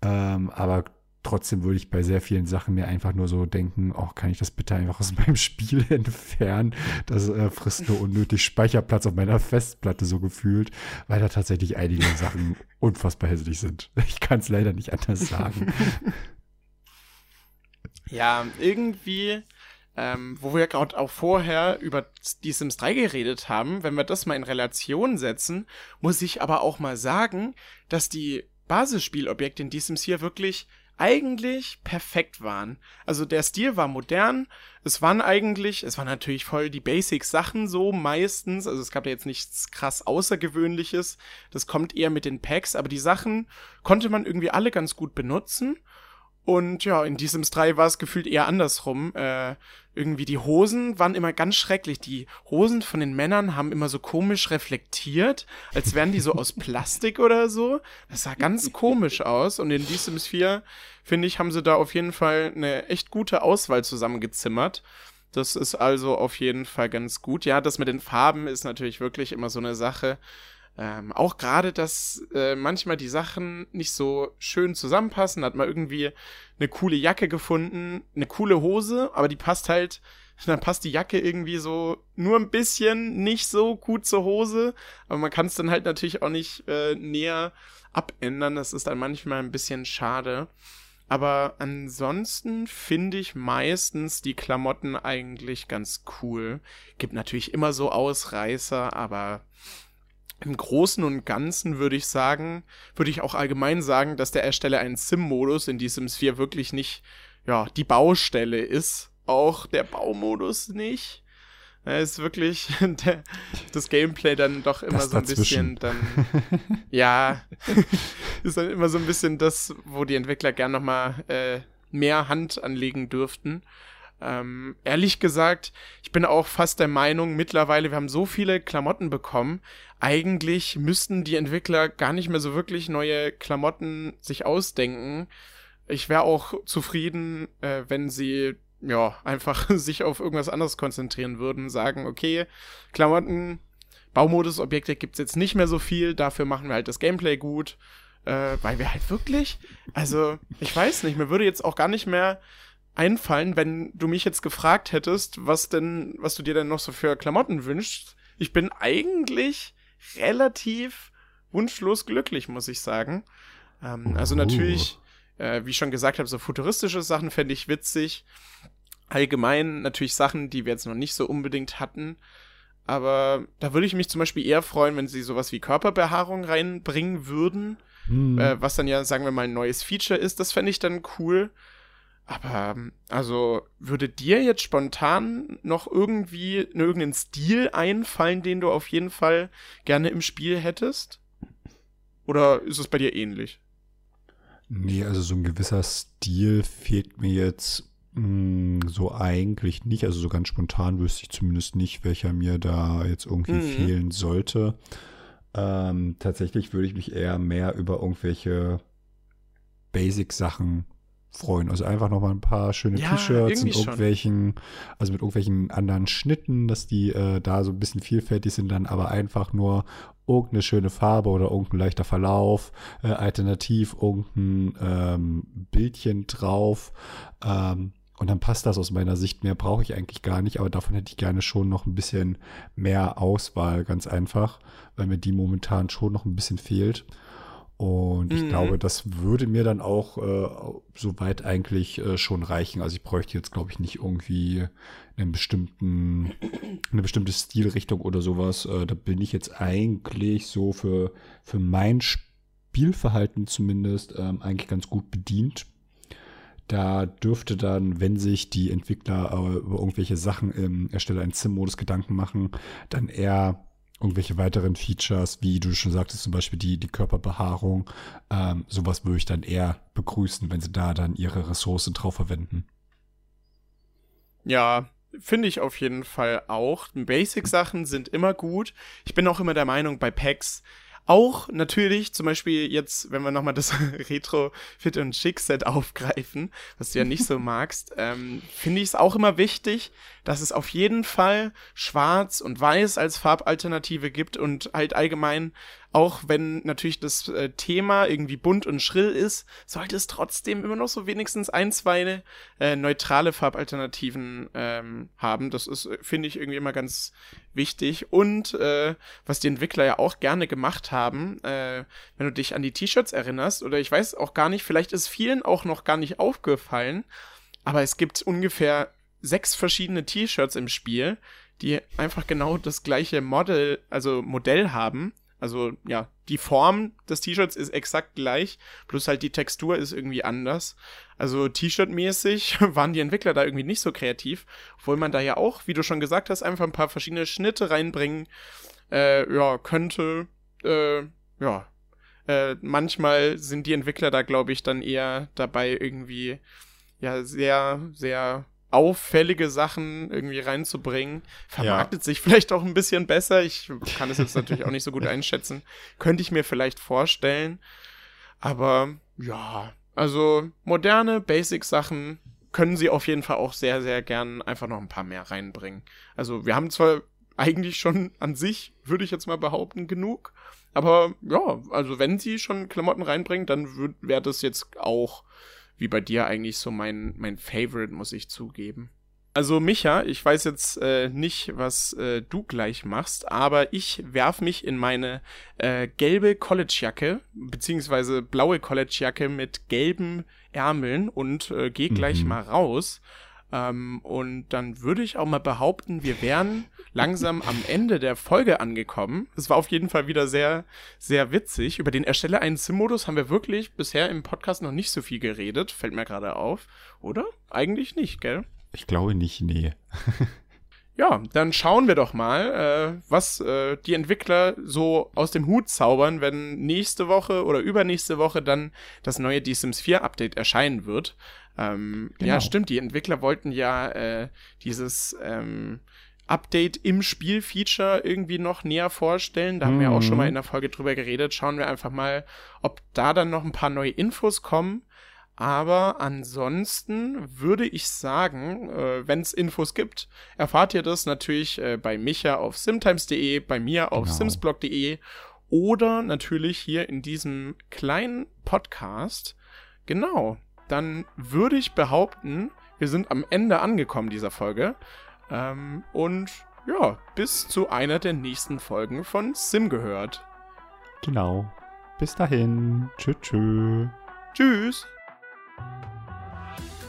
Ähm, aber trotzdem würde ich bei sehr vielen Sachen mir einfach nur so denken, oh, kann ich das bitte einfach aus meinem Spiel entfernen? Das äh, frisst nur unnötig Speicherplatz auf meiner Festplatte so gefühlt, weil da tatsächlich einige Sachen unfassbar hässlich sind. Ich kann es leider nicht anders sagen. Ja, irgendwie, ähm, wo wir gerade auch vorher über die Sims 3 geredet haben, wenn wir das mal in Relation setzen, muss ich aber auch mal sagen, dass die Basisspielobjekte in die Sims hier wirklich eigentlich perfekt waren. Also der Stil war modern, es waren eigentlich, es waren natürlich voll die Basic-Sachen so meistens, also es gab ja jetzt nichts krass Außergewöhnliches, das kommt eher mit den Packs, aber die Sachen konnte man irgendwie alle ganz gut benutzen Und ja, in The Sims 3 war es gefühlt eher andersrum. Äh, irgendwie die Hosen waren immer ganz schrecklich. Die Hosen von den Männern haben immer so komisch reflektiert, als wären die so aus Plastik oder so. Das sah ganz komisch aus. Und in The Sims 4, finde ich, haben sie da auf jeden Fall eine echt gute Auswahl zusammengezimmert. Das ist also auf jeden Fall ganz gut. Ja, das mit den Farben ist natürlich wirklich immer so eine Sache. Ähm, auch gerade, dass äh, manchmal die Sachen nicht so schön zusammenpassen, hat man irgendwie eine coole Jacke gefunden, eine coole Hose, aber die passt halt, dann passt die Jacke irgendwie so nur ein bisschen nicht so gut zur Hose, aber man kann es dann halt natürlich auch nicht äh, näher abändern. Das ist dann manchmal ein bisschen schade. Aber ansonsten finde ich meistens die Klamotten eigentlich ganz cool. Gibt natürlich immer so Ausreißer, aber im Großen und Ganzen würde ich sagen, würde ich auch allgemein sagen, dass der Ersteller einen Sim-Modus in diesem Sims 4 wirklich nicht, ja, die Baustelle ist. Auch der Baumodus nicht. Er ist wirklich der, das Gameplay dann doch immer das so ein dazwischen. bisschen dann, ja, ist dann immer so ein bisschen das, wo die Entwickler gern nochmal äh, mehr Hand anlegen dürften. Ähm, ehrlich gesagt, ich bin auch fast der Meinung, mittlerweile, wir haben so viele Klamotten bekommen, eigentlich müssten die Entwickler gar nicht mehr so wirklich neue Klamotten sich ausdenken. Ich wäre auch zufrieden, äh, wenn sie ja einfach sich auf irgendwas anderes konzentrieren würden, sagen, okay, Klamotten, Baumodus, Objekte gibt's jetzt nicht mehr so viel, dafür machen wir halt das Gameplay gut. Äh, weil wir halt wirklich, also ich weiß nicht, mir würde jetzt auch gar nicht mehr einfallen, wenn du mich jetzt gefragt hättest, was denn, was du dir denn noch so für Klamotten wünschst. Ich bin eigentlich relativ wunschlos glücklich, muss ich sagen. Ähm, also natürlich, äh, wie ich schon gesagt habe, so futuristische Sachen fände ich witzig. Allgemein natürlich Sachen, die wir jetzt noch nicht so unbedingt hatten. Aber da würde ich mich zum Beispiel eher freuen, wenn sie sowas wie Körperbehaarung reinbringen würden. Hm. Äh, was dann ja, sagen wir mal, ein neues Feature ist. Das fände ich dann cool. Aber, also, würde dir jetzt spontan noch irgendwie irgendeinen Stil einfallen, den du auf jeden Fall gerne im Spiel hättest? Oder ist es bei dir ähnlich? Nee, also so ein gewisser Stil fehlt mir jetzt mh, hm, so eigentlich nicht. Also so ganz spontan wüsste ich zumindest nicht, welcher mir da jetzt irgendwie mhm. fehlen sollte. Ähm, tatsächlich würde ich mich eher mehr über irgendwelche Basic-Sachen freuen. Also einfach nochmal ein paar schöne ja, T-Shirts in irgendwelchen, schon. also mit irgendwelchen anderen Schnitten, dass die äh, da so ein bisschen vielfältig sind, dann aber einfach nur irgendeine schöne Farbe oder irgendein leichter Verlauf, äh, alternativ irgendein ähm, Bildchen drauf. Ähm, und dann passt das aus meiner Sicht. Mehr brauche ich eigentlich gar nicht, aber davon hätte ich gerne schon noch ein bisschen mehr Auswahl, ganz einfach, weil mir die momentan schon noch ein bisschen fehlt. Und ich mhm. glaube, das würde mir dann auch äh, soweit eigentlich äh, schon reichen. Also ich bräuchte jetzt, glaube ich, nicht irgendwie einen bestimmten, eine bestimmte Stilrichtung oder sowas. Äh, da bin ich jetzt eigentlich so für, für mein Spielverhalten zumindest ähm, eigentlich ganz gut bedient. Da dürfte dann, wenn sich die Entwickler äh, über irgendwelche Sachen im Ersteller in Sim-Modus Gedanken machen, dann eher irgendwelche weiteren Features, wie du schon sagtest, zum Beispiel die, die Körperbehaarung, ähm, sowas würde ich dann eher begrüßen, wenn sie da dann ihre Ressourcen drauf verwenden. Ja, finde ich auf jeden Fall auch. Basic-Sachen sind immer gut. Ich bin auch immer der Meinung, bei Packs auch natürlich, zum Beispiel jetzt, wenn wir nochmal das Retro Fit und Schick Set aufgreifen, was du ja nicht so magst, ähm, finde ich es auch immer wichtig, dass es auf jeden Fall schwarz und weiß als Farbalternative gibt und halt allgemein auch wenn natürlich das äh, Thema irgendwie bunt und schrill ist, sollte es trotzdem immer noch so wenigstens ein, zwei äh, neutrale Farbalternativen ähm, haben. Das ist, finde ich, irgendwie immer ganz wichtig. Und äh, was die Entwickler ja auch gerne gemacht haben, äh, wenn du dich an die T-Shirts erinnerst, oder ich weiß auch gar nicht, vielleicht ist vielen auch noch gar nicht aufgefallen, aber es gibt ungefähr sechs verschiedene T-Shirts im Spiel, die einfach genau das gleiche Model, also Modell haben. Also ja, die Form des T-Shirts ist exakt gleich, plus halt die Textur ist irgendwie anders. Also T-Shirt-mäßig waren die Entwickler da irgendwie nicht so kreativ, obwohl man da ja auch, wie du schon gesagt hast, einfach ein paar verschiedene Schnitte reinbringen äh, ja, könnte. Äh, ja, Äh, manchmal sind die Entwickler da, glaube ich, dann eher dabei, irgendwie ja sehr, sehr auffällige Sachen irgendwie reinzubringen. Vermarktet ja. sich vielleicht auch ein bisschen besser. Ich kann es jetzt natürlich auch nicht so gut einschätzen. Könnte ich mir vielleicht vorstellen. Aber ja, also moderne Basic-Sachen können sie auf jeden Fall auch sehr, sehr gern einfach noch ein paar mehr reinbringen. Also wir haben zwar eigentlich schon an sich, würde ich jetzt mal behaupten, genug. Aber ja, also wenn sie schon Klamotten reinbringen, dann wäre das jetzt auch wie bei dir eigentlich so mein, mein Favorite, muss ich zugeben. Also Micha, ich weiß jetzt äh, nicht, was äh, du gleich machst, aber ich werf mich in meine äh, gelbe Collegejacke, beziehungsweise blaue Collegejacke mit gelben Ärmeln und äh, gehe gleich mhm. mal raus. Ähm, und dann würde ich auch mal behaupten, wir wären langsam am Ende der Folge angekommen. Es war auf jeden Fall wieder sehr, sehr witzig. Über den Erstelle einen Sim-Modus haben wir wirklich bisher im Podcast noch nicht so viel geredet. Fällt mir gerade auf. Oder? Eigentlich nicht, gell? Ich glaube nicht, nee. ja, dann schauen wir doch mal, äh, was äh, die Entwickler so aus dem Hut zaubern, wenn nächste Woche oder übernächste Woche dann das neue The Sims 4 Update erscheinen wird. Ähm, genau. Ja, stimmt. Die Entwickler wollten ja äh, dieses ähm, Update im Spiel-Feature irgendwie noch näher vorstellen. Da haben wir auch schon mal mhm. in der Folge drüber geredet. Schauen wir einfach mal, ob da dann noch ein paar neue Infos kommen. Aber ansonsten würde ich sagen, äh, wenn es Infos gibt, erfahrt ihr das natürlich äh, bei Micha auf simtimes.de, bei mir auf genau. simsblog.de oder natürlich hier in diesem kleinen Podcast. Genau, dann würde ich behaupten, wir sind am Ende angekommen dieser Folge. Ähm, und ja, bis zu einer der nächsten Folgen von Sim gehört. Genau. Bis dahin. Tschö, tschö. Tschüss.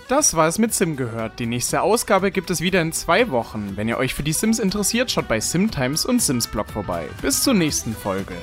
Das war es mit Sim gehört. Die nächste Ausgabe gibt es wieder in zwei Wochen. Wenn ihr euch für die Sims interessiert, schaut bei Simtimes und Sims Blog vorbei. Bis zur nächsten Folge.